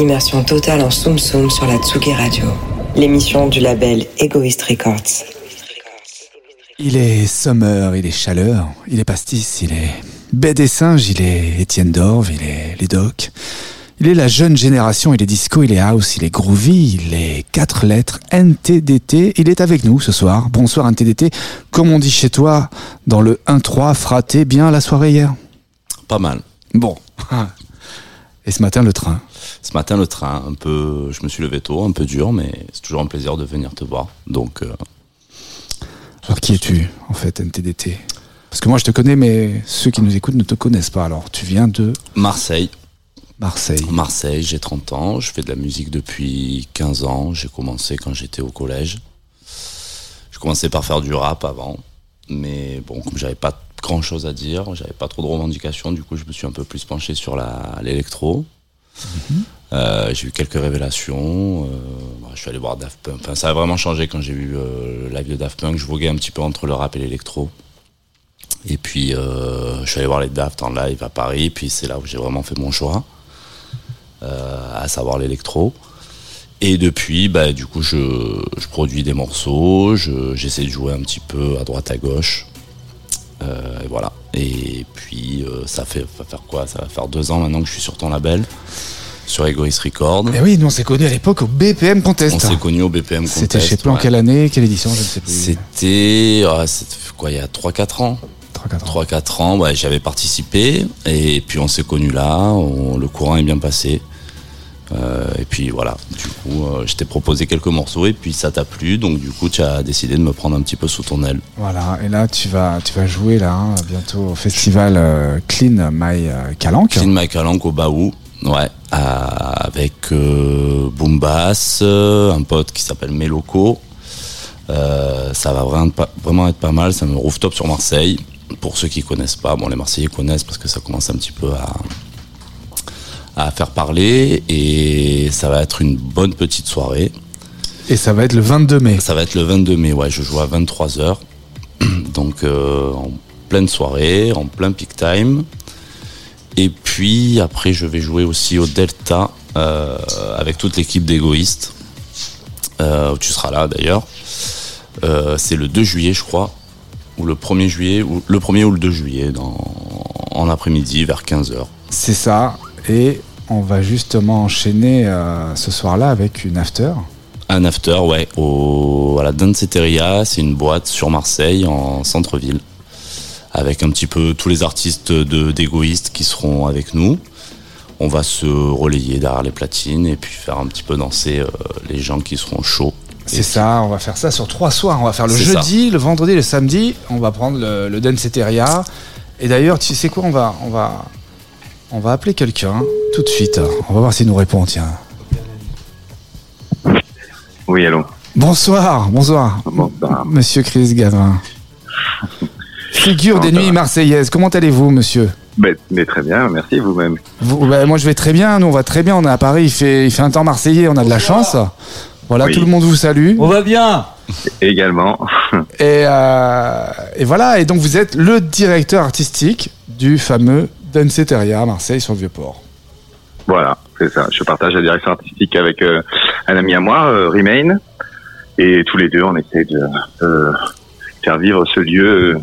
Immersion totale en Soum Soum sur la Tsugi Radio, l'émission du label Egoist Records. Il est summer, il est chaleur, il est pastis, il est bête des singes, il est Étienne Dorve, il est les docs. Il est la jeune génération, il est disco, il est house, il est groovy, il est quatre lettres, NTDT. Il est avec nous ce soir. Bonsoir NTDT. Comme on dit chez toi, dans le 1-3, fraté bien la soirée hier? Pas mal. Bon. Et ce matin, le train Ce matin, le train, un peu, je me suis levé tôt, un peu dur, mais c'est toujours un plaisir de venir te voir. Donc. Euh, alors, qui es-tu, en fait, NTDT Parce que moi, je te connais, mais ceux qui nous écoutent ne te connaissent pas. Alors, tu viens de. Marseille. Marseille. Marseille, j'ai 30 ans, je fais de la musique depuis 15 ans. J'ai commencé quand j'étais au collège. Je commençais par faire du rap avant. Mais bon, comme j'avais pas grand chose à dire. J'avais pas trop de revendications, du coup je me suis un peu plus penché sur l'électro. Mhm. Euh, j'ai eu quelques révélations. Euh, bah, je suis allé voir Daft Punk. Enfin, ça a vraiment changé quand j'ai vu euh, le live de Daft Punk. Je voguais un petit peu entre le rap et l'électro. Et puis je suis allé voir les Daft en live à Paris. Puis c'est là où j'ai vraiment fait mon choix, à savoir l'électro. Et depuis, bah, du coup, je, je produis des morceaux, j'essaie de jouer un petit peu à droite à gauche. Euh, et voilà. Et puis euh, ça fait va faire quoi? Ça va faire deux ans maintenant que je suis sur ton label sur Egoist Record. Et oui, nous on s'est connus à l'époque au BPM Contest. On s'est connus au BPM Contest. C'était chez toi en quelle année Quelle édition Je ne sais plus. C'était ah, quoi il y a 3-4 ans? 3-4 ans. ans, j'avais participé et puis on s'est connus là, le courant est bien passé. Euh, et puis voilà, du coup, euh, je t'ai proposé quelques morceaux et puis ça t'a plu, donc du coup, tu as décidé de me prendre un petit peu sous ton aile. Voilà, et là, tu vas, tu vas jouer là hein, bientôt au festival euh, Clean My Calanque. Clean My Calanque au Baou, ouais, avec Boom Bass, un pote qui s'appelle Meloco. ça va vraiment, vraiment être pas mal, c'est un rooftop sur Marseille. Pour ceux qui connaissent pas, bon, les Marseillais connaissent parce que ça commence un petit peu à à faire parler et ça va être une bonne petite soirée. Et ça va être le 22 mai. Ça va être le 22 mai, ouais, je joue à 23h. Donc euh, en pleine soirée, en plein peak time. Et puis après je vais jouer aussi au Delta euh, avec toute l'équipe d'égoïstes. Euh, tu seras là d'ailleurs. c'est le 2 juillet je crois. Ou le 1er juillet, ou le 1er ou le 2 juillet dans, en après-midi vers 15h. C'est ça. Et on va justement enchaîner euh, ce soir-là avec une after. Un after, ouais, au, à la Danceteria, c'est une boîte sur Marseille, en centre-ville, avec un petit peu tous les artistes d'égoïstes qui seront avec nous. On va se relayer derrière les platines et puis faire un petit peu danser euh, les gens qui seront chauds. C'est ça, on va faire ça sur trois soirs. On va faire le jeudi, le vendredi, le samedi. On va prendre le, le Danceteria. Et d'ailleurs, tu sais quoi, on va, on va, on va appeler quelqu'un tout de suite. On va voir s'il nous répond. Tiens. Oui, allô. Bonsoir, bonsoir, Bonsoir. Monsieur Chris Gavin. Figure des nuits marseillaises. Comment allez-vous, monsieur? Ben, mais très bien, merci vous-même. Vous- bah, Moi, je vais très bien. Nous, on va très bien. On est à Paris. Il fait, il fait un temps marseillais. On a de la chance. Voilà, Oui. tout le monde vous salue. On va bien Également. Et, euh, et voilà. Et donc, vous êtes le directeur artistique du fameux Danceteria à Marseille sur le Vieux-Port. voilà, c'est ça. Je partage la direction artistique avec euh, un ami à moi, euh, Remain. Et tous les deux, on essaie de euh, faire vivre ce lieu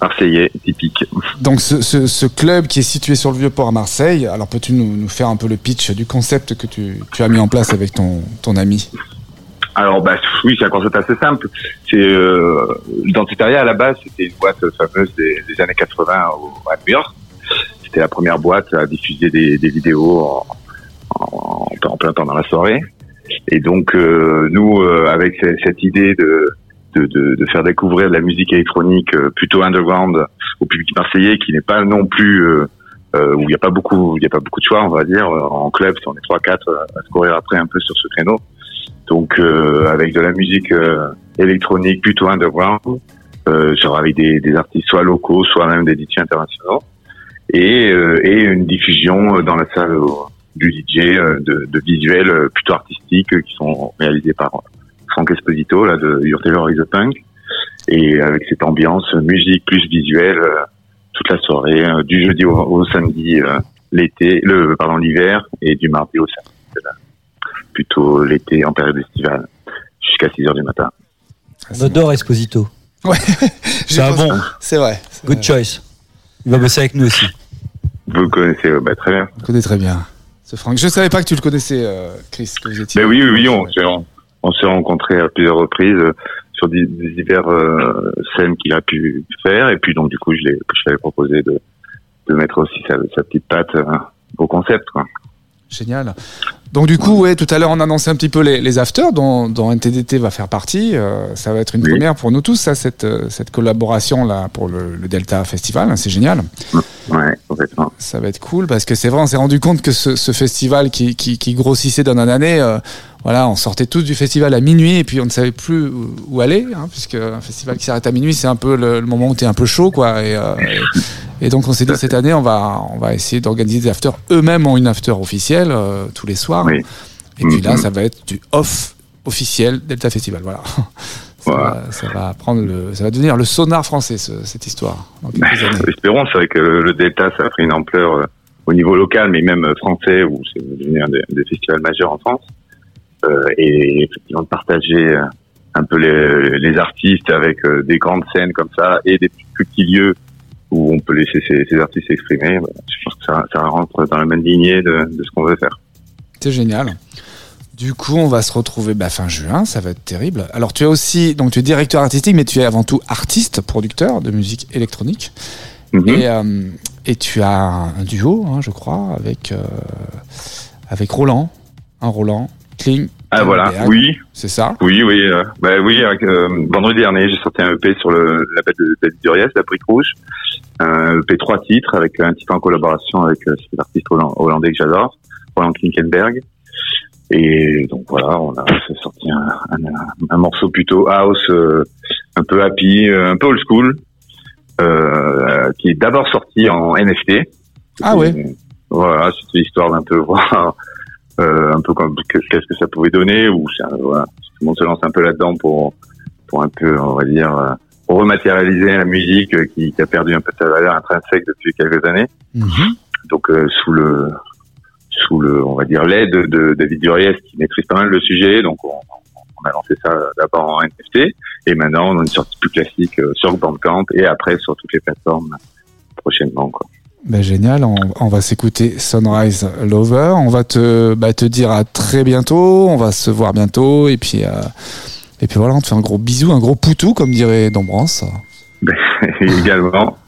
marseillais typique. Donc, ce, ce- ce club qui est situé sur le Vieux-Port à Marseille, alors peux-tu nous, nous faire un peu le pitch du concept que tu, tu as mis en place avec ton, ton ami? Alors, bah, oui, c'est un concept assez simple. C'est euh, Dentitaria à la base, c'était une boîte fameuse des, des années 80 au, à New York. C'était la première boîte à diffuser des, des vidéos en, en, plein temps dans la soirée. Et donc, euh, nous, euh, avec ce- cette idée de, de, de, de faire découvrir de la musique électronique euh, plutôt underground au public marseillais, qui n'est pas non plus euh, euh, où il n'y a pas beaucoup, il y a pas beaucoup de choix, on va dire. En club, on est trois, quatre à se courir après un peu sur ce créneau. Donc avec de la musique électronique plutôt underground, genre avec des, des artistes soit locaux, soit même des DJ internationaux, et, euh, et une diffusion euh, dans la salle euh, du DJ euh, de, de visuels plutôt artistiques euh, qui sont réalisés par Franck Esposito là de Your Taylor is a Punk, et avec cette ambiance musique plus visuelle euh, toute la soirée, euh, du jeudi au, au samedi euh, l'été, le pardon l'hiver, et du mardi au samedi plutôt l'été en période estivale jusqu'à 6 heures du matin. On adore Esposito. C'est un bon. C'est vrai. C'est Good vrai. choice. Il va bosser avec nous aussi. Vous le connaissez euh, bah, très bien. Je connais très bien. Ce Franck. Je savais pas que tu le connaissais, euh, Chris, que vous étiez. Ben oui, oui, oui, on s'est on s'est rencontrés à plusieurs reprises euh, sur des, des divers euh, scènes qu'il a pu faire, et puis donc du coup, je l'avais proposé de, de mettre aussi sa, sa petite patte euh, au concept. Quoi. Génial. Donc du coup, ouais, tout à l'heure, on annonçait un petit peu les, les afters dont, dont NTDT va faire partie. Euh, ça va être une Oui. première pour nous tous, ça, cette, euh, cette collaboration là pour le, le Delta Festival. hein, C'est génial. Ouais, complètement. Ça va être cool parce que c'est vrai, on s'est rendu compte que ce, ce festival qui, qui, qui grossissait d'année en année, euh, voilà, on sortait tous du festival à minuit et puis on ne savait plus où, où aller, hein, puisque un festival qui s'arrête à minuit, c'est un peu le, le moment où tu es un peu chaud, quoi. Et, euh, et, et donc on s'est dit cette année, on va, on va essayer d'organiser des afters. Eux-mêmes ont une after officielle euh, tous les soirs. Et puis là, Mhm. ça va être du off officiel Delta Festival, voilà. Ça, Voilà. va, ça va prendre le, ça va devenir le sonar français, ce- cette histoire. Années. Espérons, c'est vrai que le Delta, ça a pris une ampleur euh, au niveau local, mais même euh, français, où c'est devenu un des, des festivals majeurs en France. Euh, et effectivement, de partager un peu les, les artistes avec euh, des grandes scènes comme ça et des plus petits lieux où on peut laisser ces, ces artistes s'exprimer. bah, je pense que ça, ça rentre dans la même lignée de, de ce qu'on veut faire. C'est génial. Du coup, on va se retrouver bah, fin juin, ça va être terrible. Alors, tu es aussi, donc tu es directeur artistique, mais tu es avant tout artiste, producteur de musique électronique. Mhm. Et, euh, et tu as un duo, hein, je crois, avec, euh, avec Roland. Un Roland, Kling. ah voilà, oui, C'est ça? oui, oui, euh, bah oui. avec, vendredi dernier, j'ai sorti un EP sur le label de David Duriez, La Brique Rouge. Un EP trois titres avec un titre en collaboration avec cet artiste holland- hollandais que j'adore, Roland Klinkenberg. Et donc voilà, on a sorti un, un, un morceau plutôt house, euh, un peu happy, euh, un peu old school, euh, qui est d'abord sorti en NFT. Ah ouais. Et Voilà, c'était l'histoire d'un peu voir euh, un peu comme que- qu'est-ce que ça pouvait donner ou voilà, tout le monde se lance un peu là-dedans pour pour un peu on va dire rematérialiser la musique qui, qui a perdu un peu sa valeur intrinsèque depuis quelques années. Mhm. Donc euh, sous le sous le on va dire l'aide de David Duriez qui maîtrise pas mal le sujet, donc on, on a lancé ça d'abord en NFT et maintenant on a une sortie plus classique euh, sur Bandcamp et après sur toutes les plateformes prochainement quoi. Ben, génial, on, on va s'écouter Sunrise Lover. On va te, bah, te dire à très bientôt. On va se voir bientôt. Et puis, euh, et puis voilà, on te fait un gros bisou, un gros poutou, comme dirait Dombrance. Ben, également.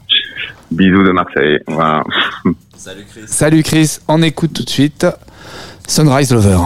Bisous de Marseille. Voilà. Salut Chris. Salut Chris, on écoute tout de suite Sunrise Lover.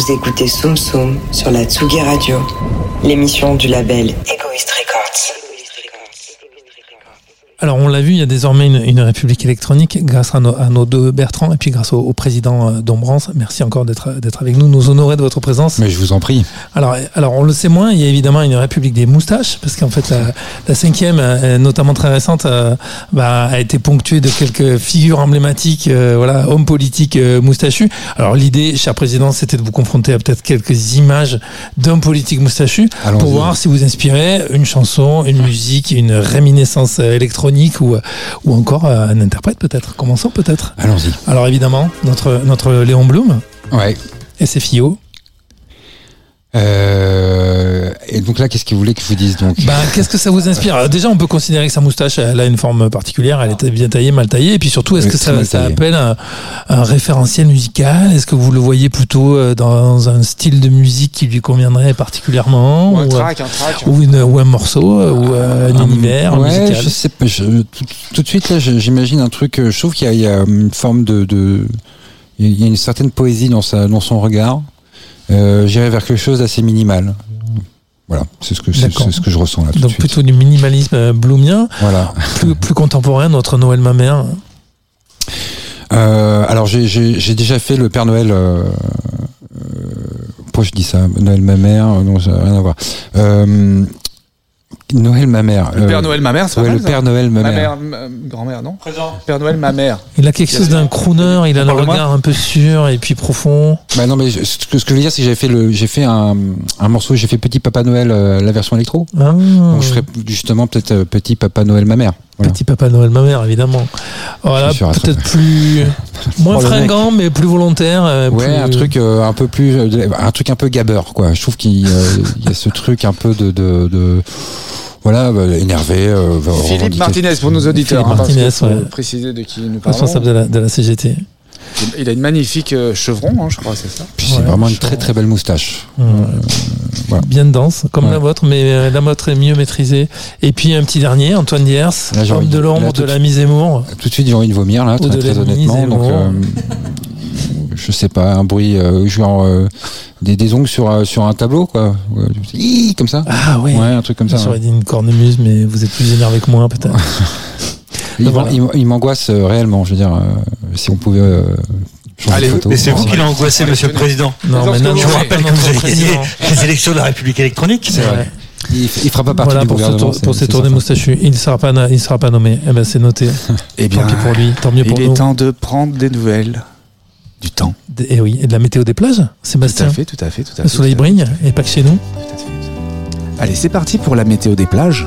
Vous écoutez Soum Soum sur la Tsugi Radio, l'émission du label Egoist Records. Alors l'a vu, il y a désormais une, une république électronique grâce à nos, à nos deux Bertrand et puis grâce au, au président euh, Dombrance. Merci encore d'être avec nous, nous honorer de votre présence. Mais je vous en prie. Alors, alors on le sait moins, il y a évidemment une république des moustaches parce qu'en fait la, la cinquième, euh, notamment très récente, euh, bah, a été ponctuée de quelques figures emblématiques, euh, voilà, hommes politiques euh, moustachus. Alors l'idée, cher président, c'était de vous confronter à peut-être quelques images d'hommes politiques moustachus pour voir si vous inspirez une chanson, une musique, une réminiscence euh, ou, ou encore euh, un interprète peut-être. Commençons peut-être. Allons-y. Alors évidemment, notre, notre Léon Blum, Ouais. SFIO. Euh, et donc là, qu'est-ce que vous voulez que je vous dise donc? Ben, qu'est-ce que ça vous inspire? Alors, Déjà, on peut considérer que sa moustache, elle a une forme particulière, elle est bien taillée, mal taillée. Et puis surtout, est-ce que ça, ça appelle un, un référentiel musical? Est-ce que vous le voyez plutôt euh, dans un style de musique qui lui conviendrait particulièrement un ou, track, un track. ou, une- ou un morceau euh, ou euh, un Ah, univers ouais, musical? je sais pas. je- tout, tout de suite là, j'imagine un truc. euh, Je trouve qu'il y, a- il y a une forme de, de- il y a une certaine poésie dans sa, dans son regard. Euh, J'irais vers quelque chose d'assez minimal. Voilà, c'est ce que c'est ce que je ressens là tout de Donc suite. plutôt du minimalisme euh, bloomien, Voilà. plus, plus contemporain, notre Noël ma mère. Euh, alors j'ai- déjà fait le Père Noël. Euh, pourquoi je dis ça? Noël ma mère Non, ça n'a rien à voir. Euh, Noël ma mère. Le euh, Père Noël, ma mère, c'est pas Ouais, le ça Père Noël ma, Ma mère. grand-mère, non Présent. Père Noël, ma mère. Il a quelque chose d'un crooner, il a le regard un peu sûr et puis profond. Bah non mais je- ce que, ce que je veux dire c'est que j'ai fait le j'ai fait un, un morceau j'ai fait Petit Papa Noël euh, la version électro. Ah. Donc je ferais justement peut-être euh, Petit Papa Noël ma mère. Voilà. Petit Papa Noël, ma mère, évidemment. Voilà, peut-être plus. moins Oh, fringant, mais plus volontaire. euh, Ouais, plus- un truc euh, un peu plus euh, un truc un peu gabeur quoi. Je trouve qu'il euh, il y a ce truc un peu de de, de voilà bah, énervé euh, Philippe Martinez pour nos auditeurs. Philippe hein, Martinez, ouais. préciser de qui nous parlons. responsable de la, de la CGT. Il a une magnifique euh, chevron, hein, je crois, c'est ça. Puis c'est Ouais, vraiment une très très belle moustache. Euh, voilà. Bien dense, comme Ouais. la vôtre, mais euh, la vôtre est mieux maîtrisée. Et puis un petit dernier, Antoine Diers, homme envie de l'ombre de la Mise-Amour. Tout de suite j'ai envie de vomir là très, de très la honnêtement. mise Donc euh, je sais pas un bruit euh, genre euh, des, des ongles sur euh, sur un tableau quoi. Ouais, comme ça. Ah oui. Ouais, un truc comme ça. J'aurais hein. dit une cornemuse, mais vous êtes plus énervé que moi, peut-être. Il, il il m'angoisse euh, réellement, je veux dire, euh, si on pouvait euh, changer Allez, de photo. Mais c'est vous qui l'a angoissé, monsieur le président. Non, mais ce non, Je vous rappelle que vous avez gagné les élections de la République électronique. C'est vrai. Il, il fera pas partie Voilà du pour ce, gouvernement. c'est- pour ces c'est tournées moustachues. Il ne sera pas, na- il sera pas nommé. Eh ben, c'est noté. Eh Tant pis pour lui, tant mieux pour il nous. est temps de prendre des nouvelles du temps. Et eh oui, et de la météo des plages, Tout Sébastien. à fait, tout à fait, tout à fait. Le soleil tout brille, et pas que chez nous. tout à fait. Allez, c'est parti pour la météo des plages.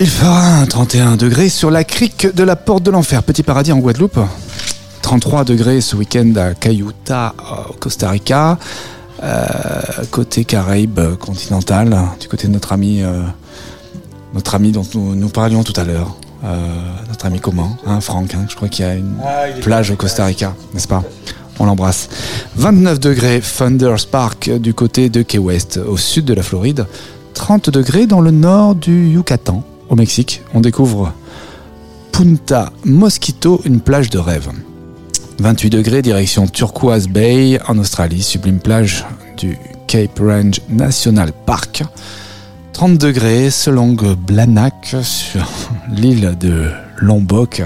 Il fera un 31 degrés sur la crique de la Porte de l'Enfer, Petit Paradis en Guadeloupe. 33 degrés ce week-end à Cayuta, au Costa Rica. Euh, côté Caraïbes continental, du côté de notre ami, euh, notre ami dont nous, nous parlions tout à l'heure. Euh, notre ami commun, hein, Franck, hein, je crois qu'il y a une plage au Costa Rica, n'est-ce pas? On l'embrasse. 29 degrés Thunder Spark du côté de Key West, au sud de la Floride. 30 degrés dans le nord du Yucatan, au Mexique. On découvre Punta Mosquito, une plage de rêve. 28 degrés direction Turquoise Bay en Australie, sublime plage du Cape Range National Park. 30 degrés selon Blanak sur l'île de Lombok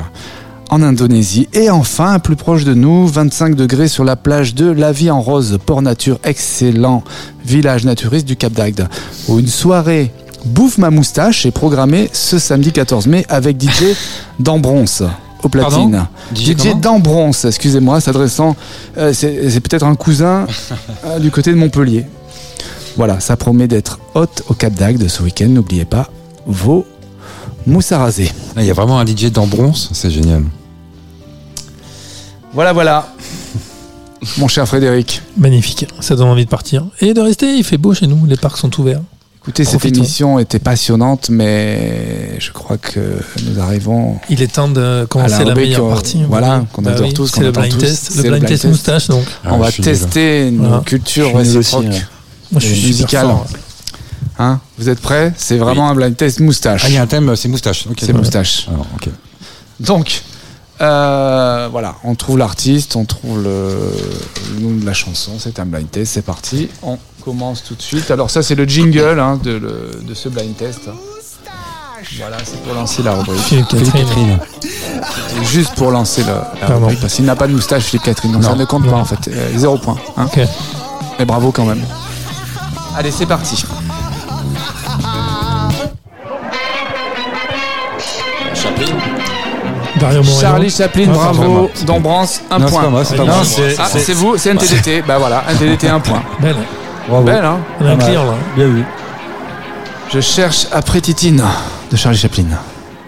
en Indonésie. Et enfin, plus proche de nous, 25 degrés sur la plage de La Vie en Rose, Port Nature, excellent village naturiste du Cap d'Agde, où une soirée Bouffe ma moustache est programmée ce samedi 14 mai avec DJ d'Ambronce au platine. Pardon? DJ DJ d'Ambronce, excusez-moi, s'adressant, euh, c'est c'est peut-être un cousin euh, du côté de Montpellier. Voilà, ça promet d'être hot au Cap d'Agde ce week-end. N'oubliez pas vos mousses à raser. Ah, Il y a vraiment un DJ d'Ambronce, c'est génial. Voilà, voilà. Mon cher Frédéric. Magnifique, ça donne envie de partir. Et de rester, il fait beau chez nous, les parcs sont ouverts. Écoutez, cette émission était passionnante, mais je crois que nous arrivons Il est temps de commencer la meilleure euh, partie. voilà, qu'on Bah adore oui, tous, qu'on C'est le attend blind tous. test, le blind test moustache donc. Ah, On va nul. tester nos Voilà. cultures Je suis nul réciproques. aussi, Moi je Et suis super musical. fort. Hein Vous êtes prêts? C'est vraiment un blind test moustache. Ah, il y a un thème, c'est moustache. C'est moustache. Alors. Donc, Euh, voilà, on trouve l'artiste, on trouve le, le nom de la chanson. C'est un blind test, c'est parti. On commence tout de suite. Alors ça, c'est le jingle hein, de, le- de ce blind test. Voilà, c'est pour lancer la rubrique. Philippe Catherine. C'est juste pour lancer la, la Pardon. rubrique. Parce qu'il n'a pas de moustache, Philippe Catherine. Donc ça ne compte pas en fait. Euh, zéro point. hein. Ok. Mais bravo quand même. Allez, c'est parti. Charlie Chaplin, bravo. Dombrance, un Non, c'est point. pas moi, c'est pas Non, moi. c'est ah, c'est vous, c'est NTDT. bah voilà, NTDT, un point. Belle. Bravo. Belle, hein On a un client là. Bien vu. Je cherche après Titine de Charlie Chaplin.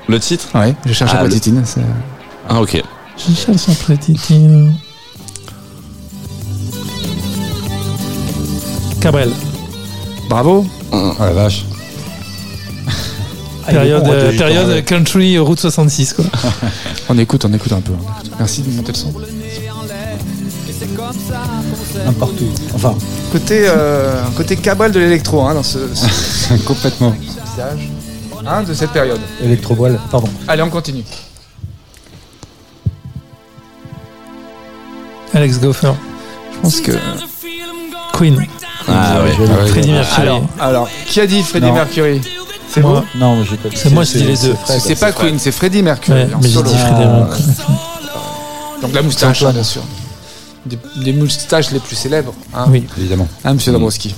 Le titre? Ouais, je cherche Ah, après le- Titine. c'est- Ah, ok. Je cherche après Titi. Cabrel. Bravo. Oh la vache. Ah, Période, bon, euh, période country euh, route 66 quoi. On écoute, on écoute un peu. on écoute. Merci de monter le son. Un partout. Enfin, Côté, euh, côté cabal de l'électro hein, dans ce, ce Complètement. visage hein, de cette période. électro-voile. Pardon. Allez, on continue. Alex Goffer. Je pense que. Queen. Ah, ouais. Joli. Ah ouais. Freddie Mercury. Alors, alors, qui a dit Freddie Non. Mercury C'est Moi. vous Non, mais j'ai pas C'est moi, je dis les deux. Fred. C'est pas Queen, c'est Freddie Mercury Ouais, en mais j'ai solo. dit Freddie Ah. Mercury. Donc la moustache, Antoine. bien sûr. Des, des moustaches les plus célèbres. Hein, Oui. Évidemment. Hein, monsieur Dabrowski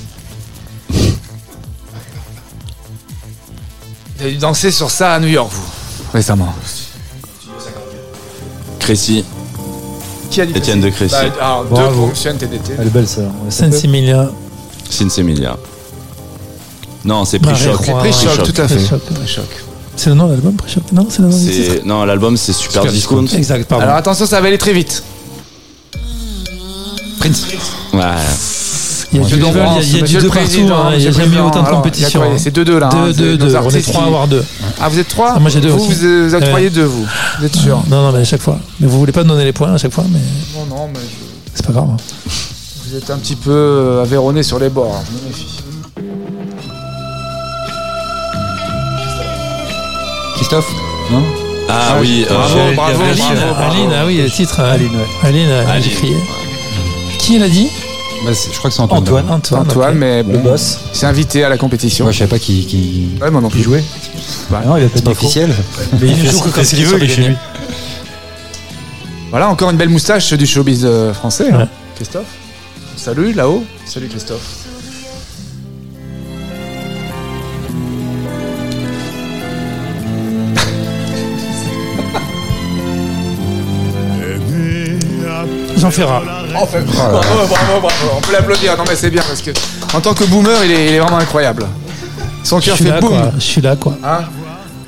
Vous avez dû danser sur ça à New York, vous Récemment. Crécy. Qui a dit Étienne de Crécy. Bah, alors, deux Bravo. pour monsieur NTDT. Elle est belle ça. Ouais, ça peut- Sensimilia. Sinsemilia. Non, c'est. Roy. Pré-choc, Pré-choc. tout à fait. C'est le nom de l'album Pré-choc? Non, c'est le nom du titre. C'est- Non, l'album c'est Super, Super Discount. Exact, pardon. Alors attention, ça va aller très vite. Prince. Ouais. il y a du level, il y a- du deux le partout. hein, Il n'y a le jamais autant de compétition. quoi C'est 2-2 là. hein, Deux, c'est deux, nos deux. On est artistes trois à qui- avoir deux. Ah, vous êtes trois Ah, moi, j'ai deux Vous, aussi. vous, vous octroyez Ouais. deux, vous. Vous êtes sûr Non, non, mais à chaque fois. Mais vous voulez pas me donner les points à chaque fois, mais Non, non, mais je- c'est pas grave. hein. vous êtes un petit peu euh, aveyronné sur les bords. hein, Je me méfie. Christophe Non Ah oui, euh, bravo, Aline, bravo, Aline, bravo, bravo. Aline, ah oui, le titre. euh, Aline, ouais. Aline, euh, Aline. Qui l'a dit Bah, Je crois que c'est Antoine. Antoine. Antoine. Antoine, mais Le bon, boss. c'est invité à la compétition. Ouais, je savais pas qui, qui, Ouais, moi non plus. jouait Bah non, il a pas c'est pas officiel. Mais il joue que quand ce qu'il veut, il est chez lui. Voilà, encore une belle moustache du showbiz euh, français. hein. Christophe Salut là-haut. Salut Christophe. Jean Ferrat. Enfin, bravo, bravo, bravo. On peut l'applaudir. Non mais c'est bien parce que en tant que boomer, il est, il est vraiment incroyable. Son Je cœur fait boum. Je suis là, quoi. Hein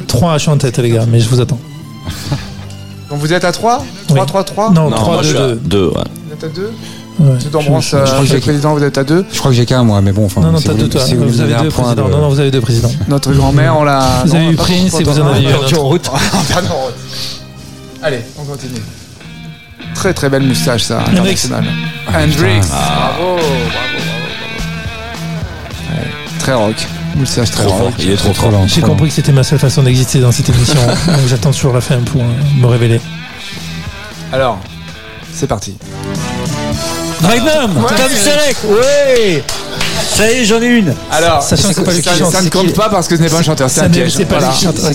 3 je suis en tête, les gars, mais je vous attends. Donc vous êtes à 3 3, Oui. 3, 3 Non, Non, 3, moi je 2, suis à 2. deux, ouais. Vous êtes à 2 Ouais. Euh, monsieur le président, vous êtes à 2 Je crois que j'ai qu'un moi, mais bon, enfin. Non, non, si t'as vous deux, toi. si vous Vous avez donner deux présidents. de- Non, non, vous avez deux présidents. Notre grand-mère, on l'a. Vous non, avez eu trop et vous en avez eu en route. En route. Allez, on continue. Très très belle moustache ça, Hendrix. internationale. Hendrix. Bravo, bravo, bravo, bravo. Ouais, très rock. Moustache très rock. Il est trop Trop lent. J'ai compris que c'était ma seule façon d'exister dans cette émission. Donc j'attends toujours la fin pour euh, me révéler. Alors, c'est parti. Magnum Tom Selleck Oui Ça y est, j'en ai une Alors, ça, chante, ça ne compte pas parce que ce n'est pas un chanteur, c'est Ça un piège. c'est pas Voilà.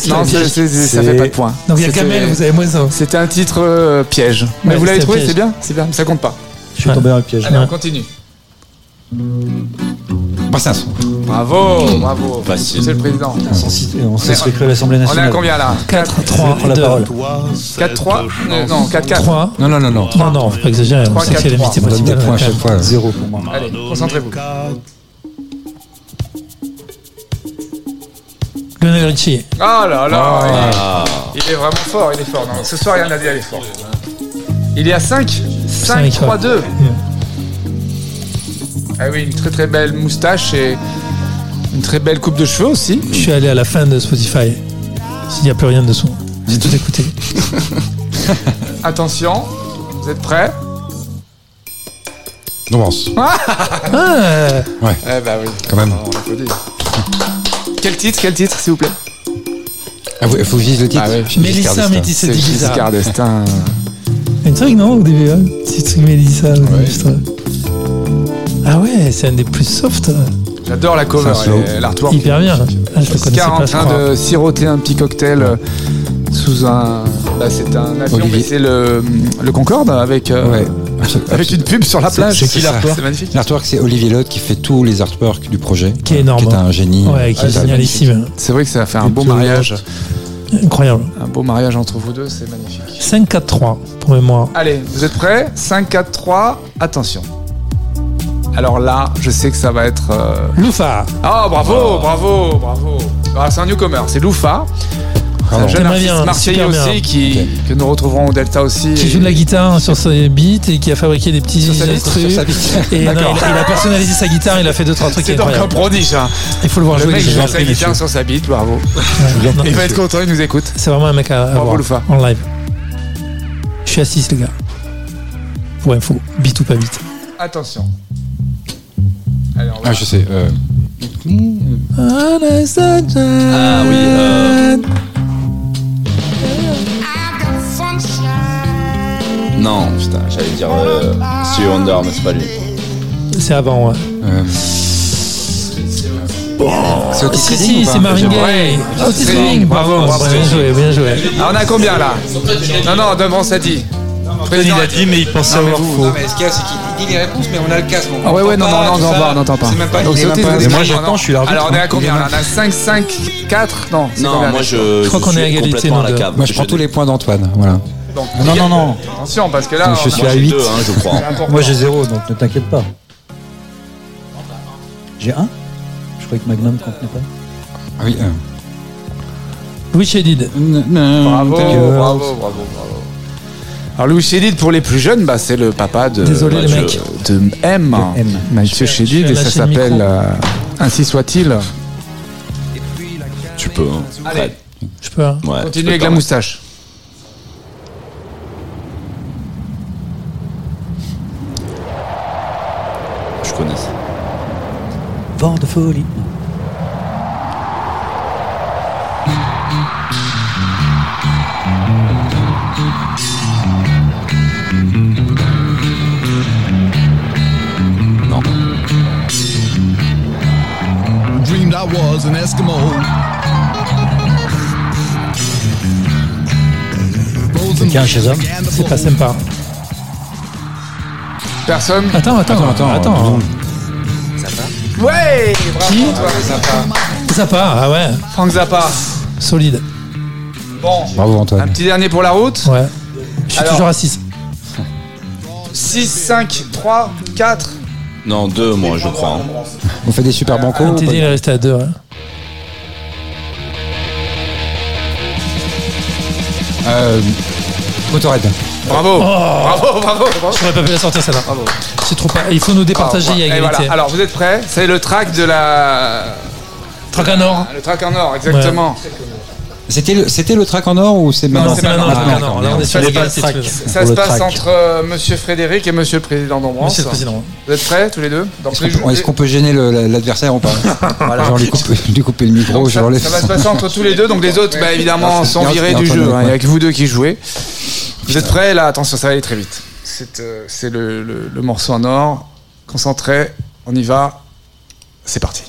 Non, ça fait pas de point. Donc il y a Kamel, vous avez moins un. C'était un titre euh, piège. Mais Ouais, vous l'avez trouvé, c'est bien, c'est bien, ça compte pas. Je suis tombé dans le piège. Allez, on continue. Brassens. Bravo, bravo. Facile. Monsieur le président. On sait ce que crée l'Assemblée On est à nationale. combien là? 4, Je 3, prends la 2, parole. 4-3 Euh, Non, 4-4. 3. Non, non, non, non. Non, non, faut pas exagérer. On Trois, sait que c'est quatre, l'amitié On donne possible. des points à chaque fois. Zéro pour moi. Allez, concentrez-vous. Lionel Richie. Ah là là Ah. il, est, il est vraiment fort, il est fort. Non, ce soir, il y en a dit, il est fort. Il est à 5 5, Cinq, 3, ouais. 2. Ah oui, une très très belle moustache et une très belle coupe de cheveux aussi. Je suis allé à la fin de Spotify. S'il n'y a plus rien dessous. J'ai tout écouté. Attention, vous êtes prêts? Dombrance. Ah Eh bah oui, Quand même. on. Quel titre, quel titre, s'il vous plaît Ah, il faut que je dise le titre. Ah ouais. Mélissa Giscard Métis, c'est C'est bizarre. Giscard d'Estaing. Un truc, non, au début, hein Petit truc Mélissa. euh. Ah ouais, c'est un des plus soft. J'adore la cover, l'artwork. Hyper bien. Ah, je Giscard en train de siroter un petit cocktail euh, sous un. Bah, c'est un avion, Olivier. mais c'est le, le Concorde avec, euh, Ouais. Avec une pub sur la plage. c'est qui l'artwork C'est magnifique. L'artwork, c'est Olivier Lotte qui fait tous les artworks du projet. Qui est énorme. Qui est un génie. Ouais, qui est c'est génialissime. C'est vrai que ça a fait un beau mariage. Incroyable. Un beau mariage entre vous deux, c'est magnifique. 5-4-3 pour mémoire. Allez, vous êtes prêts? 5, 4, 3, attention. Alors là, je sais que ça va être. euh, Loufa. Ah, bravo, bravo, bravo. Ah, c'est un newcomer, c'est Loufa. Un jeune artiste bien, marseillais bien. aussi qui, que nous retrouverons au Delta aussi. Qui Et- joue de la guitare sur ses beats et qui a fabriqué des petits Sur sa bite, instrus. sur sa bite. Et non, il, a, il a personnalisé sa guitare, il a fait deux trois trucs C'est donc un prodige. Hein. Il faut le voir Le jouer. mec les joue sa guitare sur sa bite, bravo. Ouais, non, Il va être content, il nous écoute. C'est vraiment un mec à, à Bravo, voir en live. Je suis assis les gars. Pour info, beat ou pas beat. Attention. Allez, on va. Ah, je sais. euh, Ah oui, euh, Non, putain, j'allais dire euh, Stevie Wonder, mais c'est pas lui. C'est avant, ouais. euh, C'est Otis Si, Redding si, c'est Marvin Ouais. Gaye. Otis Redding, Redding, bravo, bien joué, bien joué. Ah, on a combien là Non, non, devant ça dit. Il a dit, mais il pensait avoir faux. mais ce qu'il y a, c'est qu'il dit les réponses, mais on a le casque. Ah ouais, ouais, non, non, non, on n'entend pas, on n'entend pas. C'est même pas Donc c'est. Mais moi, Non, non. je suis l'arbitre, Alors on est à combien là On a 5, 5, 4 Non, c'est Non, combien, moi je. Je crois qu'on est à égalité. Moi, je prends tous les points d'Antoine. Voilà. Donc, Non, non, non. Attention, parce que là, Donc, je on a- suis à J'ai 8. deux, hein, je crois. Moi j'ai zéro, donc ne t'inquiète pas. J'ai un Je croyais que Magnum contenait pas. Ah oui. euh. Louis Chédid. Bravo, bravo, bravo, bravo. Alors Louis Chédid, pour les plus jeunes, bah, c'est le papa de, Désolé, les de- mecs. de M, De M. Mathieu Chédid, et ça s'appelle euh, Ainsi soit-il. Tu peux. hein. Allez. Je peux. hein. Ouais, Continue peux avec la moustache. Je connais ça. Vent de folie. Non. Dreamed I was an Eskimo. Quelqu'un chez homme? C'est pas sympa. Personne? Attends, attends, attends. attends. Ouais Bravo Qui toi, Zappa. Zappa, ah ouais, Frank Zappa. solide. Bon, Bravo un Antoine. petit dernier pour la route. Ouais. Je suis Alors. toujours à 6. 6, 5, 3, 4. Non, deux, moi, je crois. hein. On fait des super bancos. ou il est resté à 2. Euh, Motorhead. Bravo Bravo, bravo, bravo. J'aurais pas pu la sortir celle-là. Bravo. C'est trop pas. Il faut nous départager, Et voilà. Alors vous êtes prêts? C'est le track de la. Track en or. Le track en or, exactement. C'était le, c'était le track en or ou c'est Non, maintenant? c'est c'est maintenant, maintenant. c'est maintenant. d'accord, Là, on est merde. sur Ça se l'égalité. passe- tu veux. Ça se passe entre euh, Monsieur Frédéric et Monsieur le Président d'Ambrance. Monsieur le Président. Vous êtes prêts tous les deux? Est-ce les qu'on peut, jou- est-ce qu'on peut gêner le- l'adversaire ou pas? Genre lui couper, lui couper le micro, donc, je ça, ça va se passer entre tous les deux. Donc les autres, bah, évidemment, sont virés du jeu. hein. Il n'y a que vous deux qui jouez. Vous êtes prêts Là, attention, ça va aller très vite. C'est euh, le, le- le morceau en or. Concentré, on y va. C'est parti.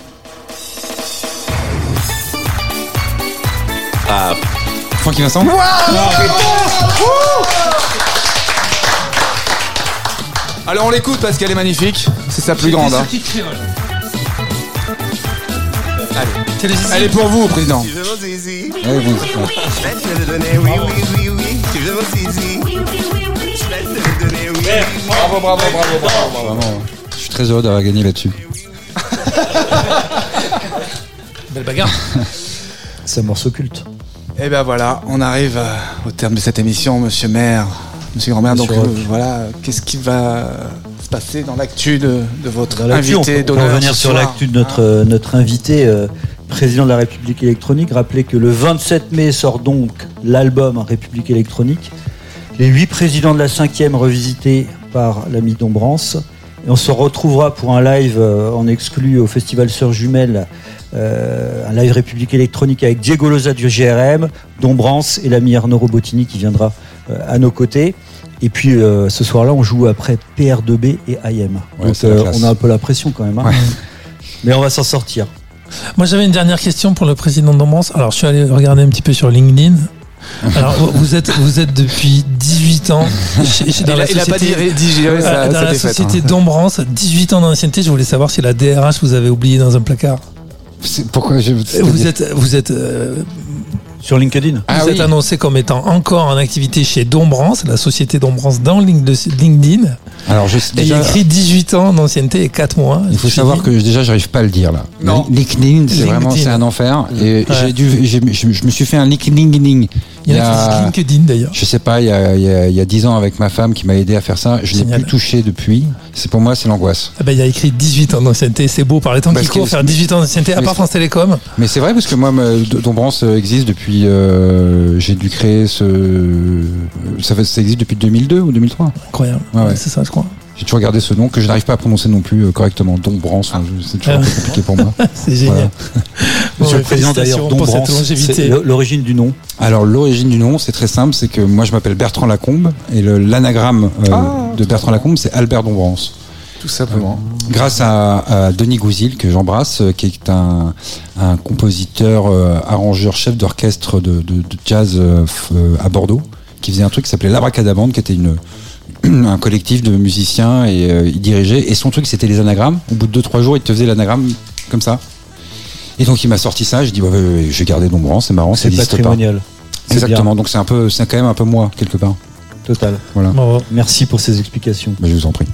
Ah, Francky Vincent Alors on l'écoute parce qu'elle est magnifique. C'est sa plus grande. hein. Elle est pour vous, Président. Ouais, bon, ouais. Bravo, bravo, bravo, bravo. Vraiment, je suis très heureux d'avoir gagné là-dessus. Belle bagarre. C'est un morceau culte. Et ben voilà, on arrive euh, au terme de cette émission, Monsieur Maire, Monsieur Grand-Maire. Donc euh, voilà, qu'est-ce qui va se passer dans l'actu de, de votre Dans invité on peut revenir sur l'actu de notre, euh, notre invité, euh, président de la République électronique. Rappelez que le 27 mai sort donc l'album République électronique. Les huit présidents de la cinquième revisités par l'ami Dombrance. Et on se retrouvera pour un live euh, en exclu au Festival Sœurs Jumelles, euh, un live République électronique avec Diego Loza du GRM, Dombrance et l'ami Arnaud Robotini qui viendra euh, à nos côtés. Et puis euh, ce soir-là, on joue après PR2B et IM. Ouais, Donc on a un peu la pression quand même. hein. Ouais. Mais on va s'en sortir. Moi, j'avais une dernière question pour le président d'Ambrance. Alors, je suis allé regarder un petit peu sur LinkedIn. Alors, vous êtes, vous êtes depuis 18 ans chez, chez- dans Il la a pas société- digéré, dans la hein. d'Ombrance, 18 ans d'ancienneté. Je voulais savoir si la DRH vous avait oublié dans un placard. C'est- Pourquoi je. Vous êtes, vous êtes, euh, Sur LinkedIn Ah vous êtes oui. annoncé comme étant encore en activité chez Dombrance, la société Dombrance dans LinkedIn. Alors, je, il déjà, a écrit 18 ans d'ancienneté et 4 mois. il faut savoir que déjà, j'arrive pas à le dire là. Non. LinkedIn, c'est vraiment c'est un enfer. Et Ouais. j'ai dû, j'ai- je, je me suis fait un LinkedIn. Il y a LinkedIn d'ailleurs. Je sais pas, il y a, il y a- il y a 10 ans avec ma femme qui m'a aidé à faire ça. Je l'ai Génial. plus touché depuis. C'est pour moi, c'est l'angoisse. Ah ben, il y a écrit 18 ans d'ancienneté, c'est beau par les temps qui courent, faire 18 ans d'ancienneté, à part France Télécom. Mais c'est vrai parce que moi, Dombrance euh, existe depuis. euh, j'ai dû créer ce. Ça, existe depuis 2002 ou 2003. Incroyable. Ouais. C'est ça, je. J'ai toujours gardé ce nom que je n'arrive pas à prononcer non plus euh, correctement. Dombrance, je- c'est toujours un peu compliqué pour moi. C'est génial. Bon, Monsieur le Président félicitations d'ailleurs, Dombrance, c'est l'origine du nom. Alors l'origine du nom, c'est très simple, c'est que moi je m'appelle Bertrand Lacombe et l'anagramme euh, Ah. de Bertrand Lacombe, c'est Albert Dombrance. Tout simplement. Grâce à, à Denis Gouzil, que j'embrasse, euh, qui est un, un compositeur, euh, arrangeur, chef d'orchestre de, de- de jazz euh, euh, à Bordeaux, qui faisait un truc qui s'appelait l'Abracadabande, qui était une, un collectif de musiciens et euh, il dirigeait. Et son truc, c'était les anagrammes. Au bout de 2-3 jours, il te faisait l'anagramme comme ça. Et donc il m'a sorti ça, j'ai dit ouais, ouais, je vais garder Dombrance, c'est marrant, C'est pas. patrimonial. Exactement, donc c'est un peu, c'est quand même un peu moi quelque part. Total. Voilà, Bravo. Merci pour ces explications. Mais je vous en prie.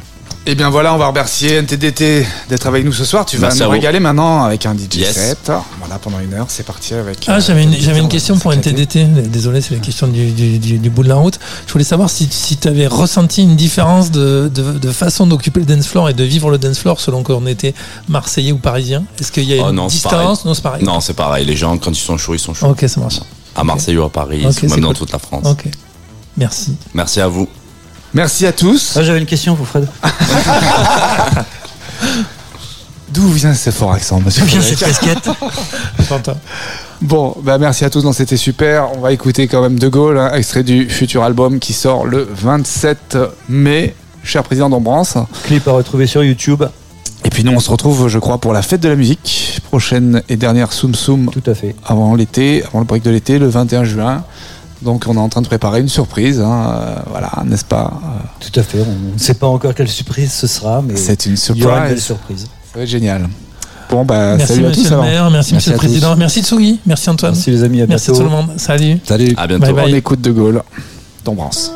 Eh bien voilà, on va remercier NTDT d'être avec nous ce soir. Tu vas Merci nous régaler maintenant avec un DJ Yes. set. Voilà, pendant une heure, c'est parti avec. Ah, euh, j'avais une, va question pour s'éclater. NTDT. Désolé, c'est la question du, du, du, du bout de la route. Je voulais savoir si, si tu avais ressenti une différence de, de, de façon d'occuper le dance floor et de vivre le dance floor selon qu'on était marseillais ou parisien. Est-ce qu'il y a Oh une non, c'est distance? Non, c'est pareil. Non, c'est pareil. Les gens, quand ils sont chauds, ils sont chauds. Ok, ça marche. À Marseille ou à Paris, Ok, ou même dans cool. toute la France. Ok. Merci. Merci à vous. Merci à tous. Ah, J'avais une question pour Fred. D'où vient ce fort accent, monsieur Bien Frédéric cette casquette. Bon, bah merci à tous, non, c'était super. On va écouter quand même De Gaulle, hein, extrait du futur album qui sort le 27 mai. Cher président d'Ombrance. Clip à retrouver sur YouTube. Et puis nous, on se retrouve, je crois, pour la fête de la musique. Prochaine et dernière Soum Soum Tout à fait. avant l'été, avant le break de l'été, le 21 juin. Donc on est en train de préparer une surprise, hein, euh, voilà, n'est-ce pas Euh, Tout à fait. On ne sait pas encore quelle surprise ce sera, mais C'est une il y aura une belle surprise. surprise. Ça va être génial. Bon, bah, merci, salut à monsieur tous le maire. Merci, monsieur à le tous. président. Merci Tsugi. Merci Antoine. Merci les amis, à Merci tout le monde. Salut. Salut. À bientôt. Bye bye. On écoute De Gaulle d'Ombrance.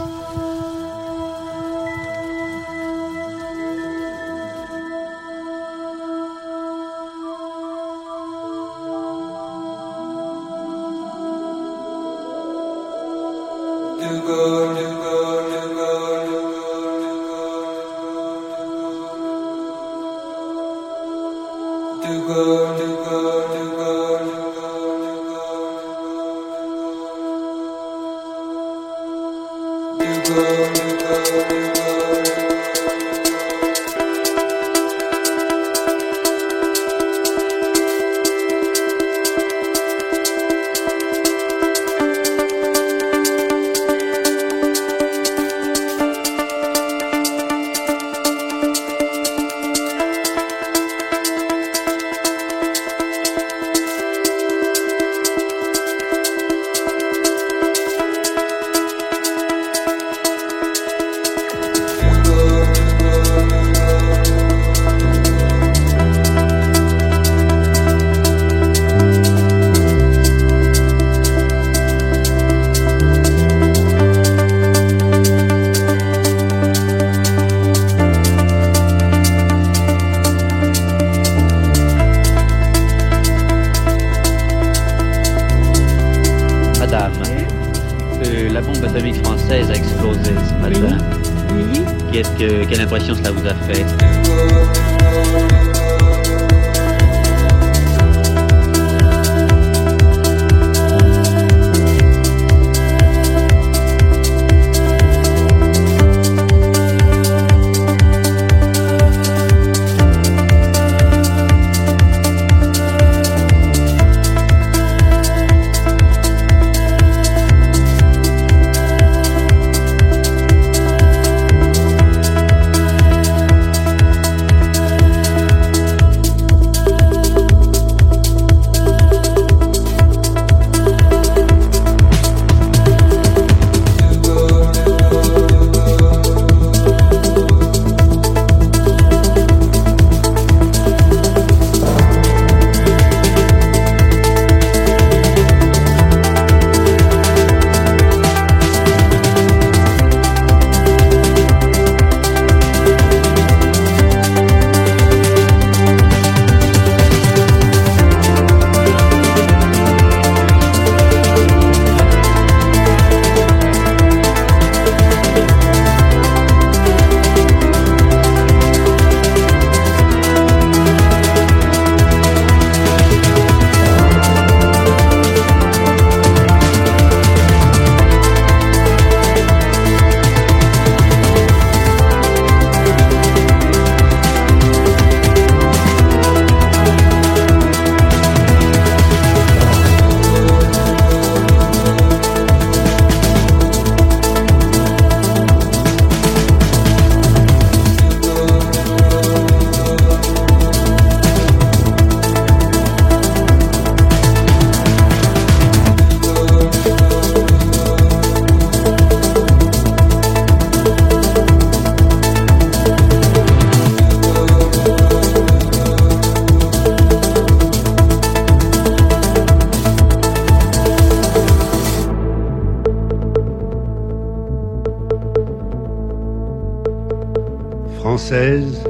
Française,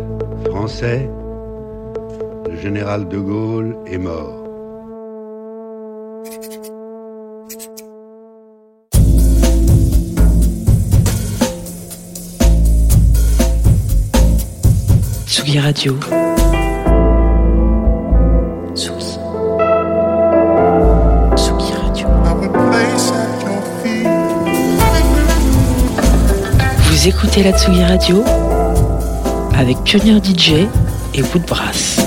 Français, le général de Gaulle est mort. Tsugi Radio. Tsugi. Tsugi Radio. Vous écoutez la Tsugi Radio avec Pionnier DJ et Woodbrass.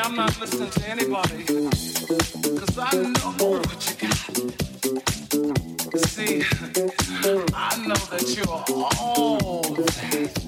I'm not listening to anybody. Cause I know what you got. See, I know that you're all that.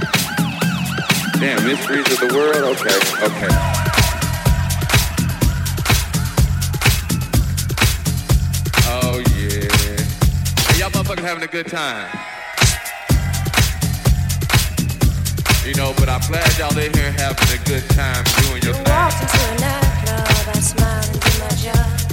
Damn, mysteries of the world? Okay, okay. Oh yeah. Hey, y'all motherfuckers having a good time. You know, but I'm glad y'all in here having a good time doing your thing. Walked into a nightclub, I smiled and did my job.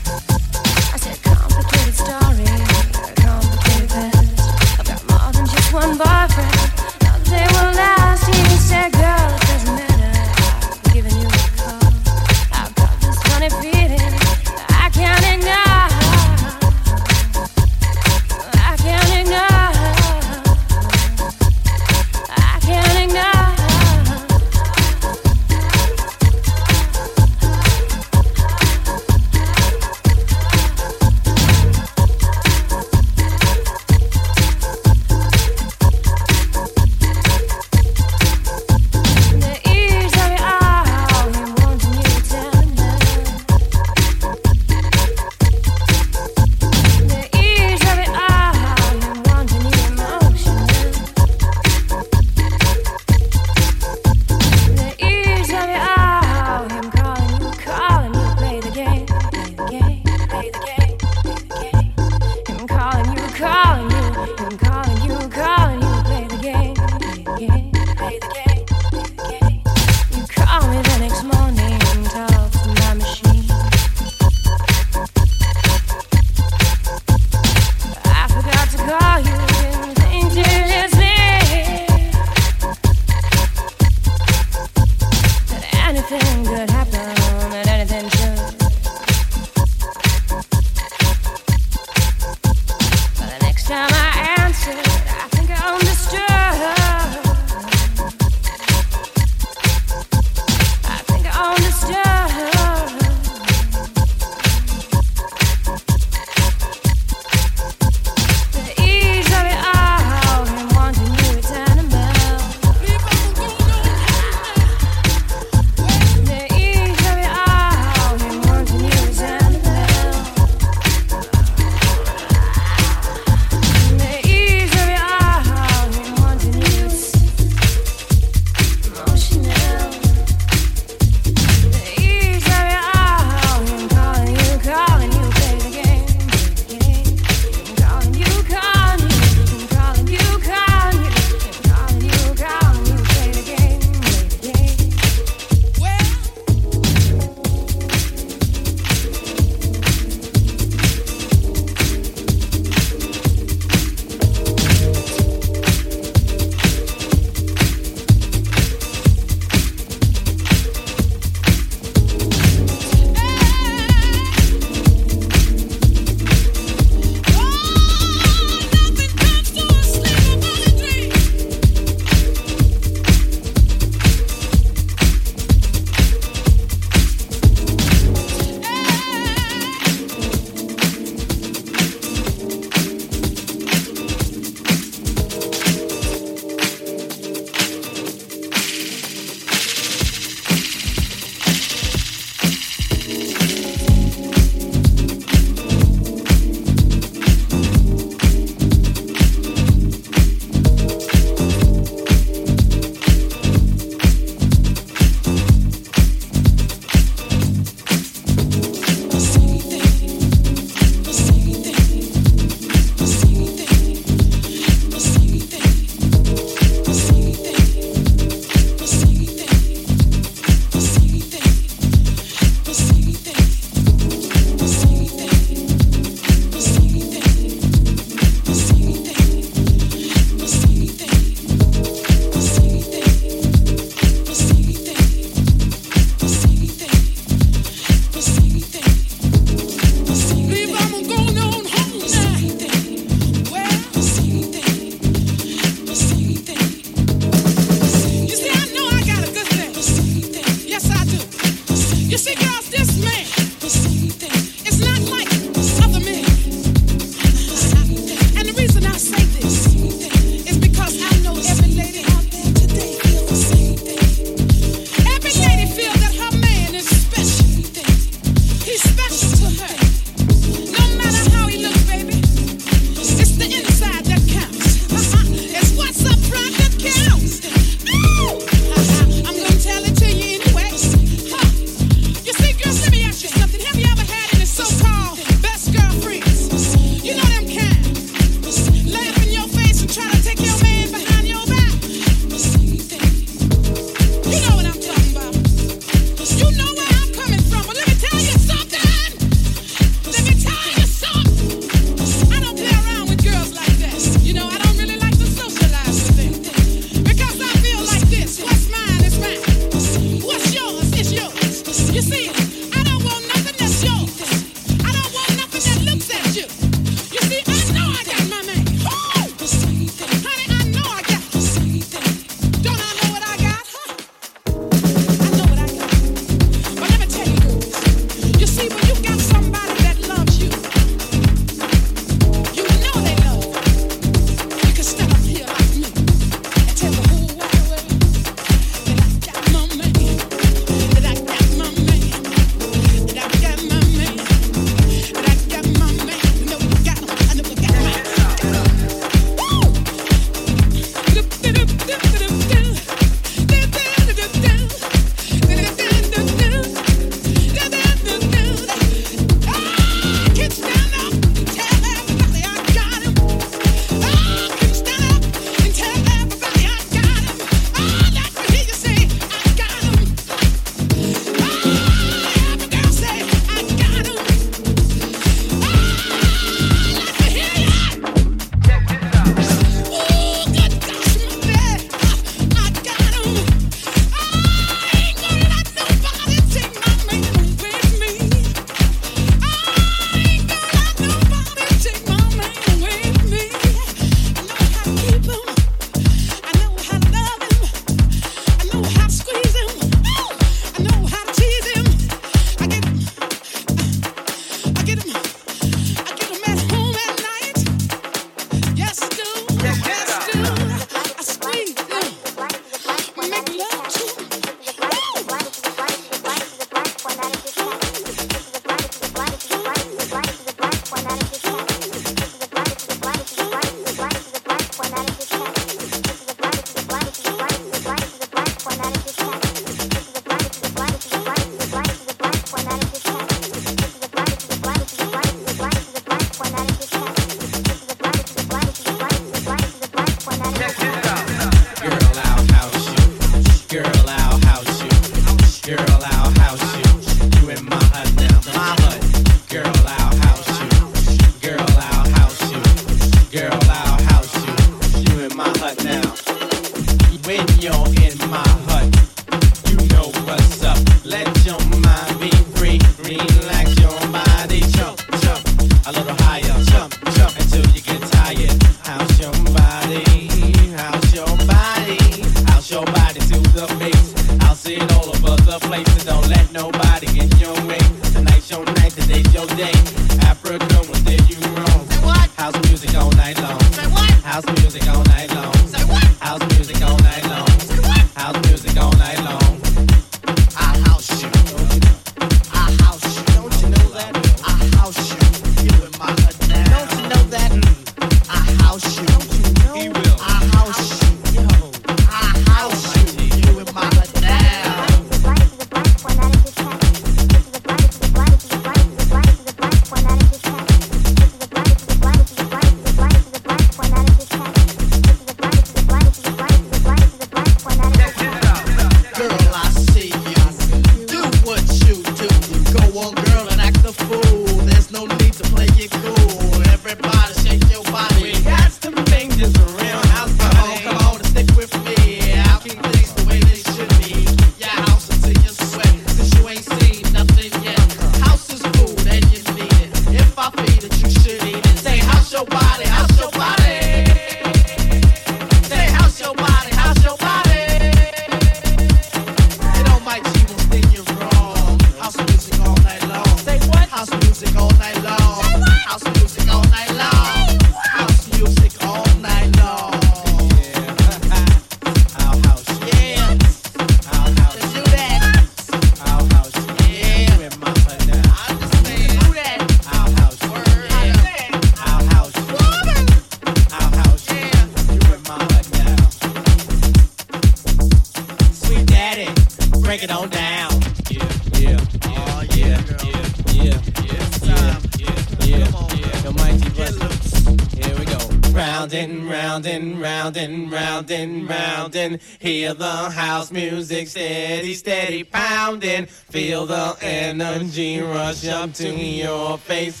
Hear the house music steady, steady pounding. Feel the energy rush up to your face.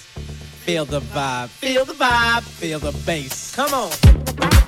Feel the vibe, feel the vibe, feel the bass. Come on.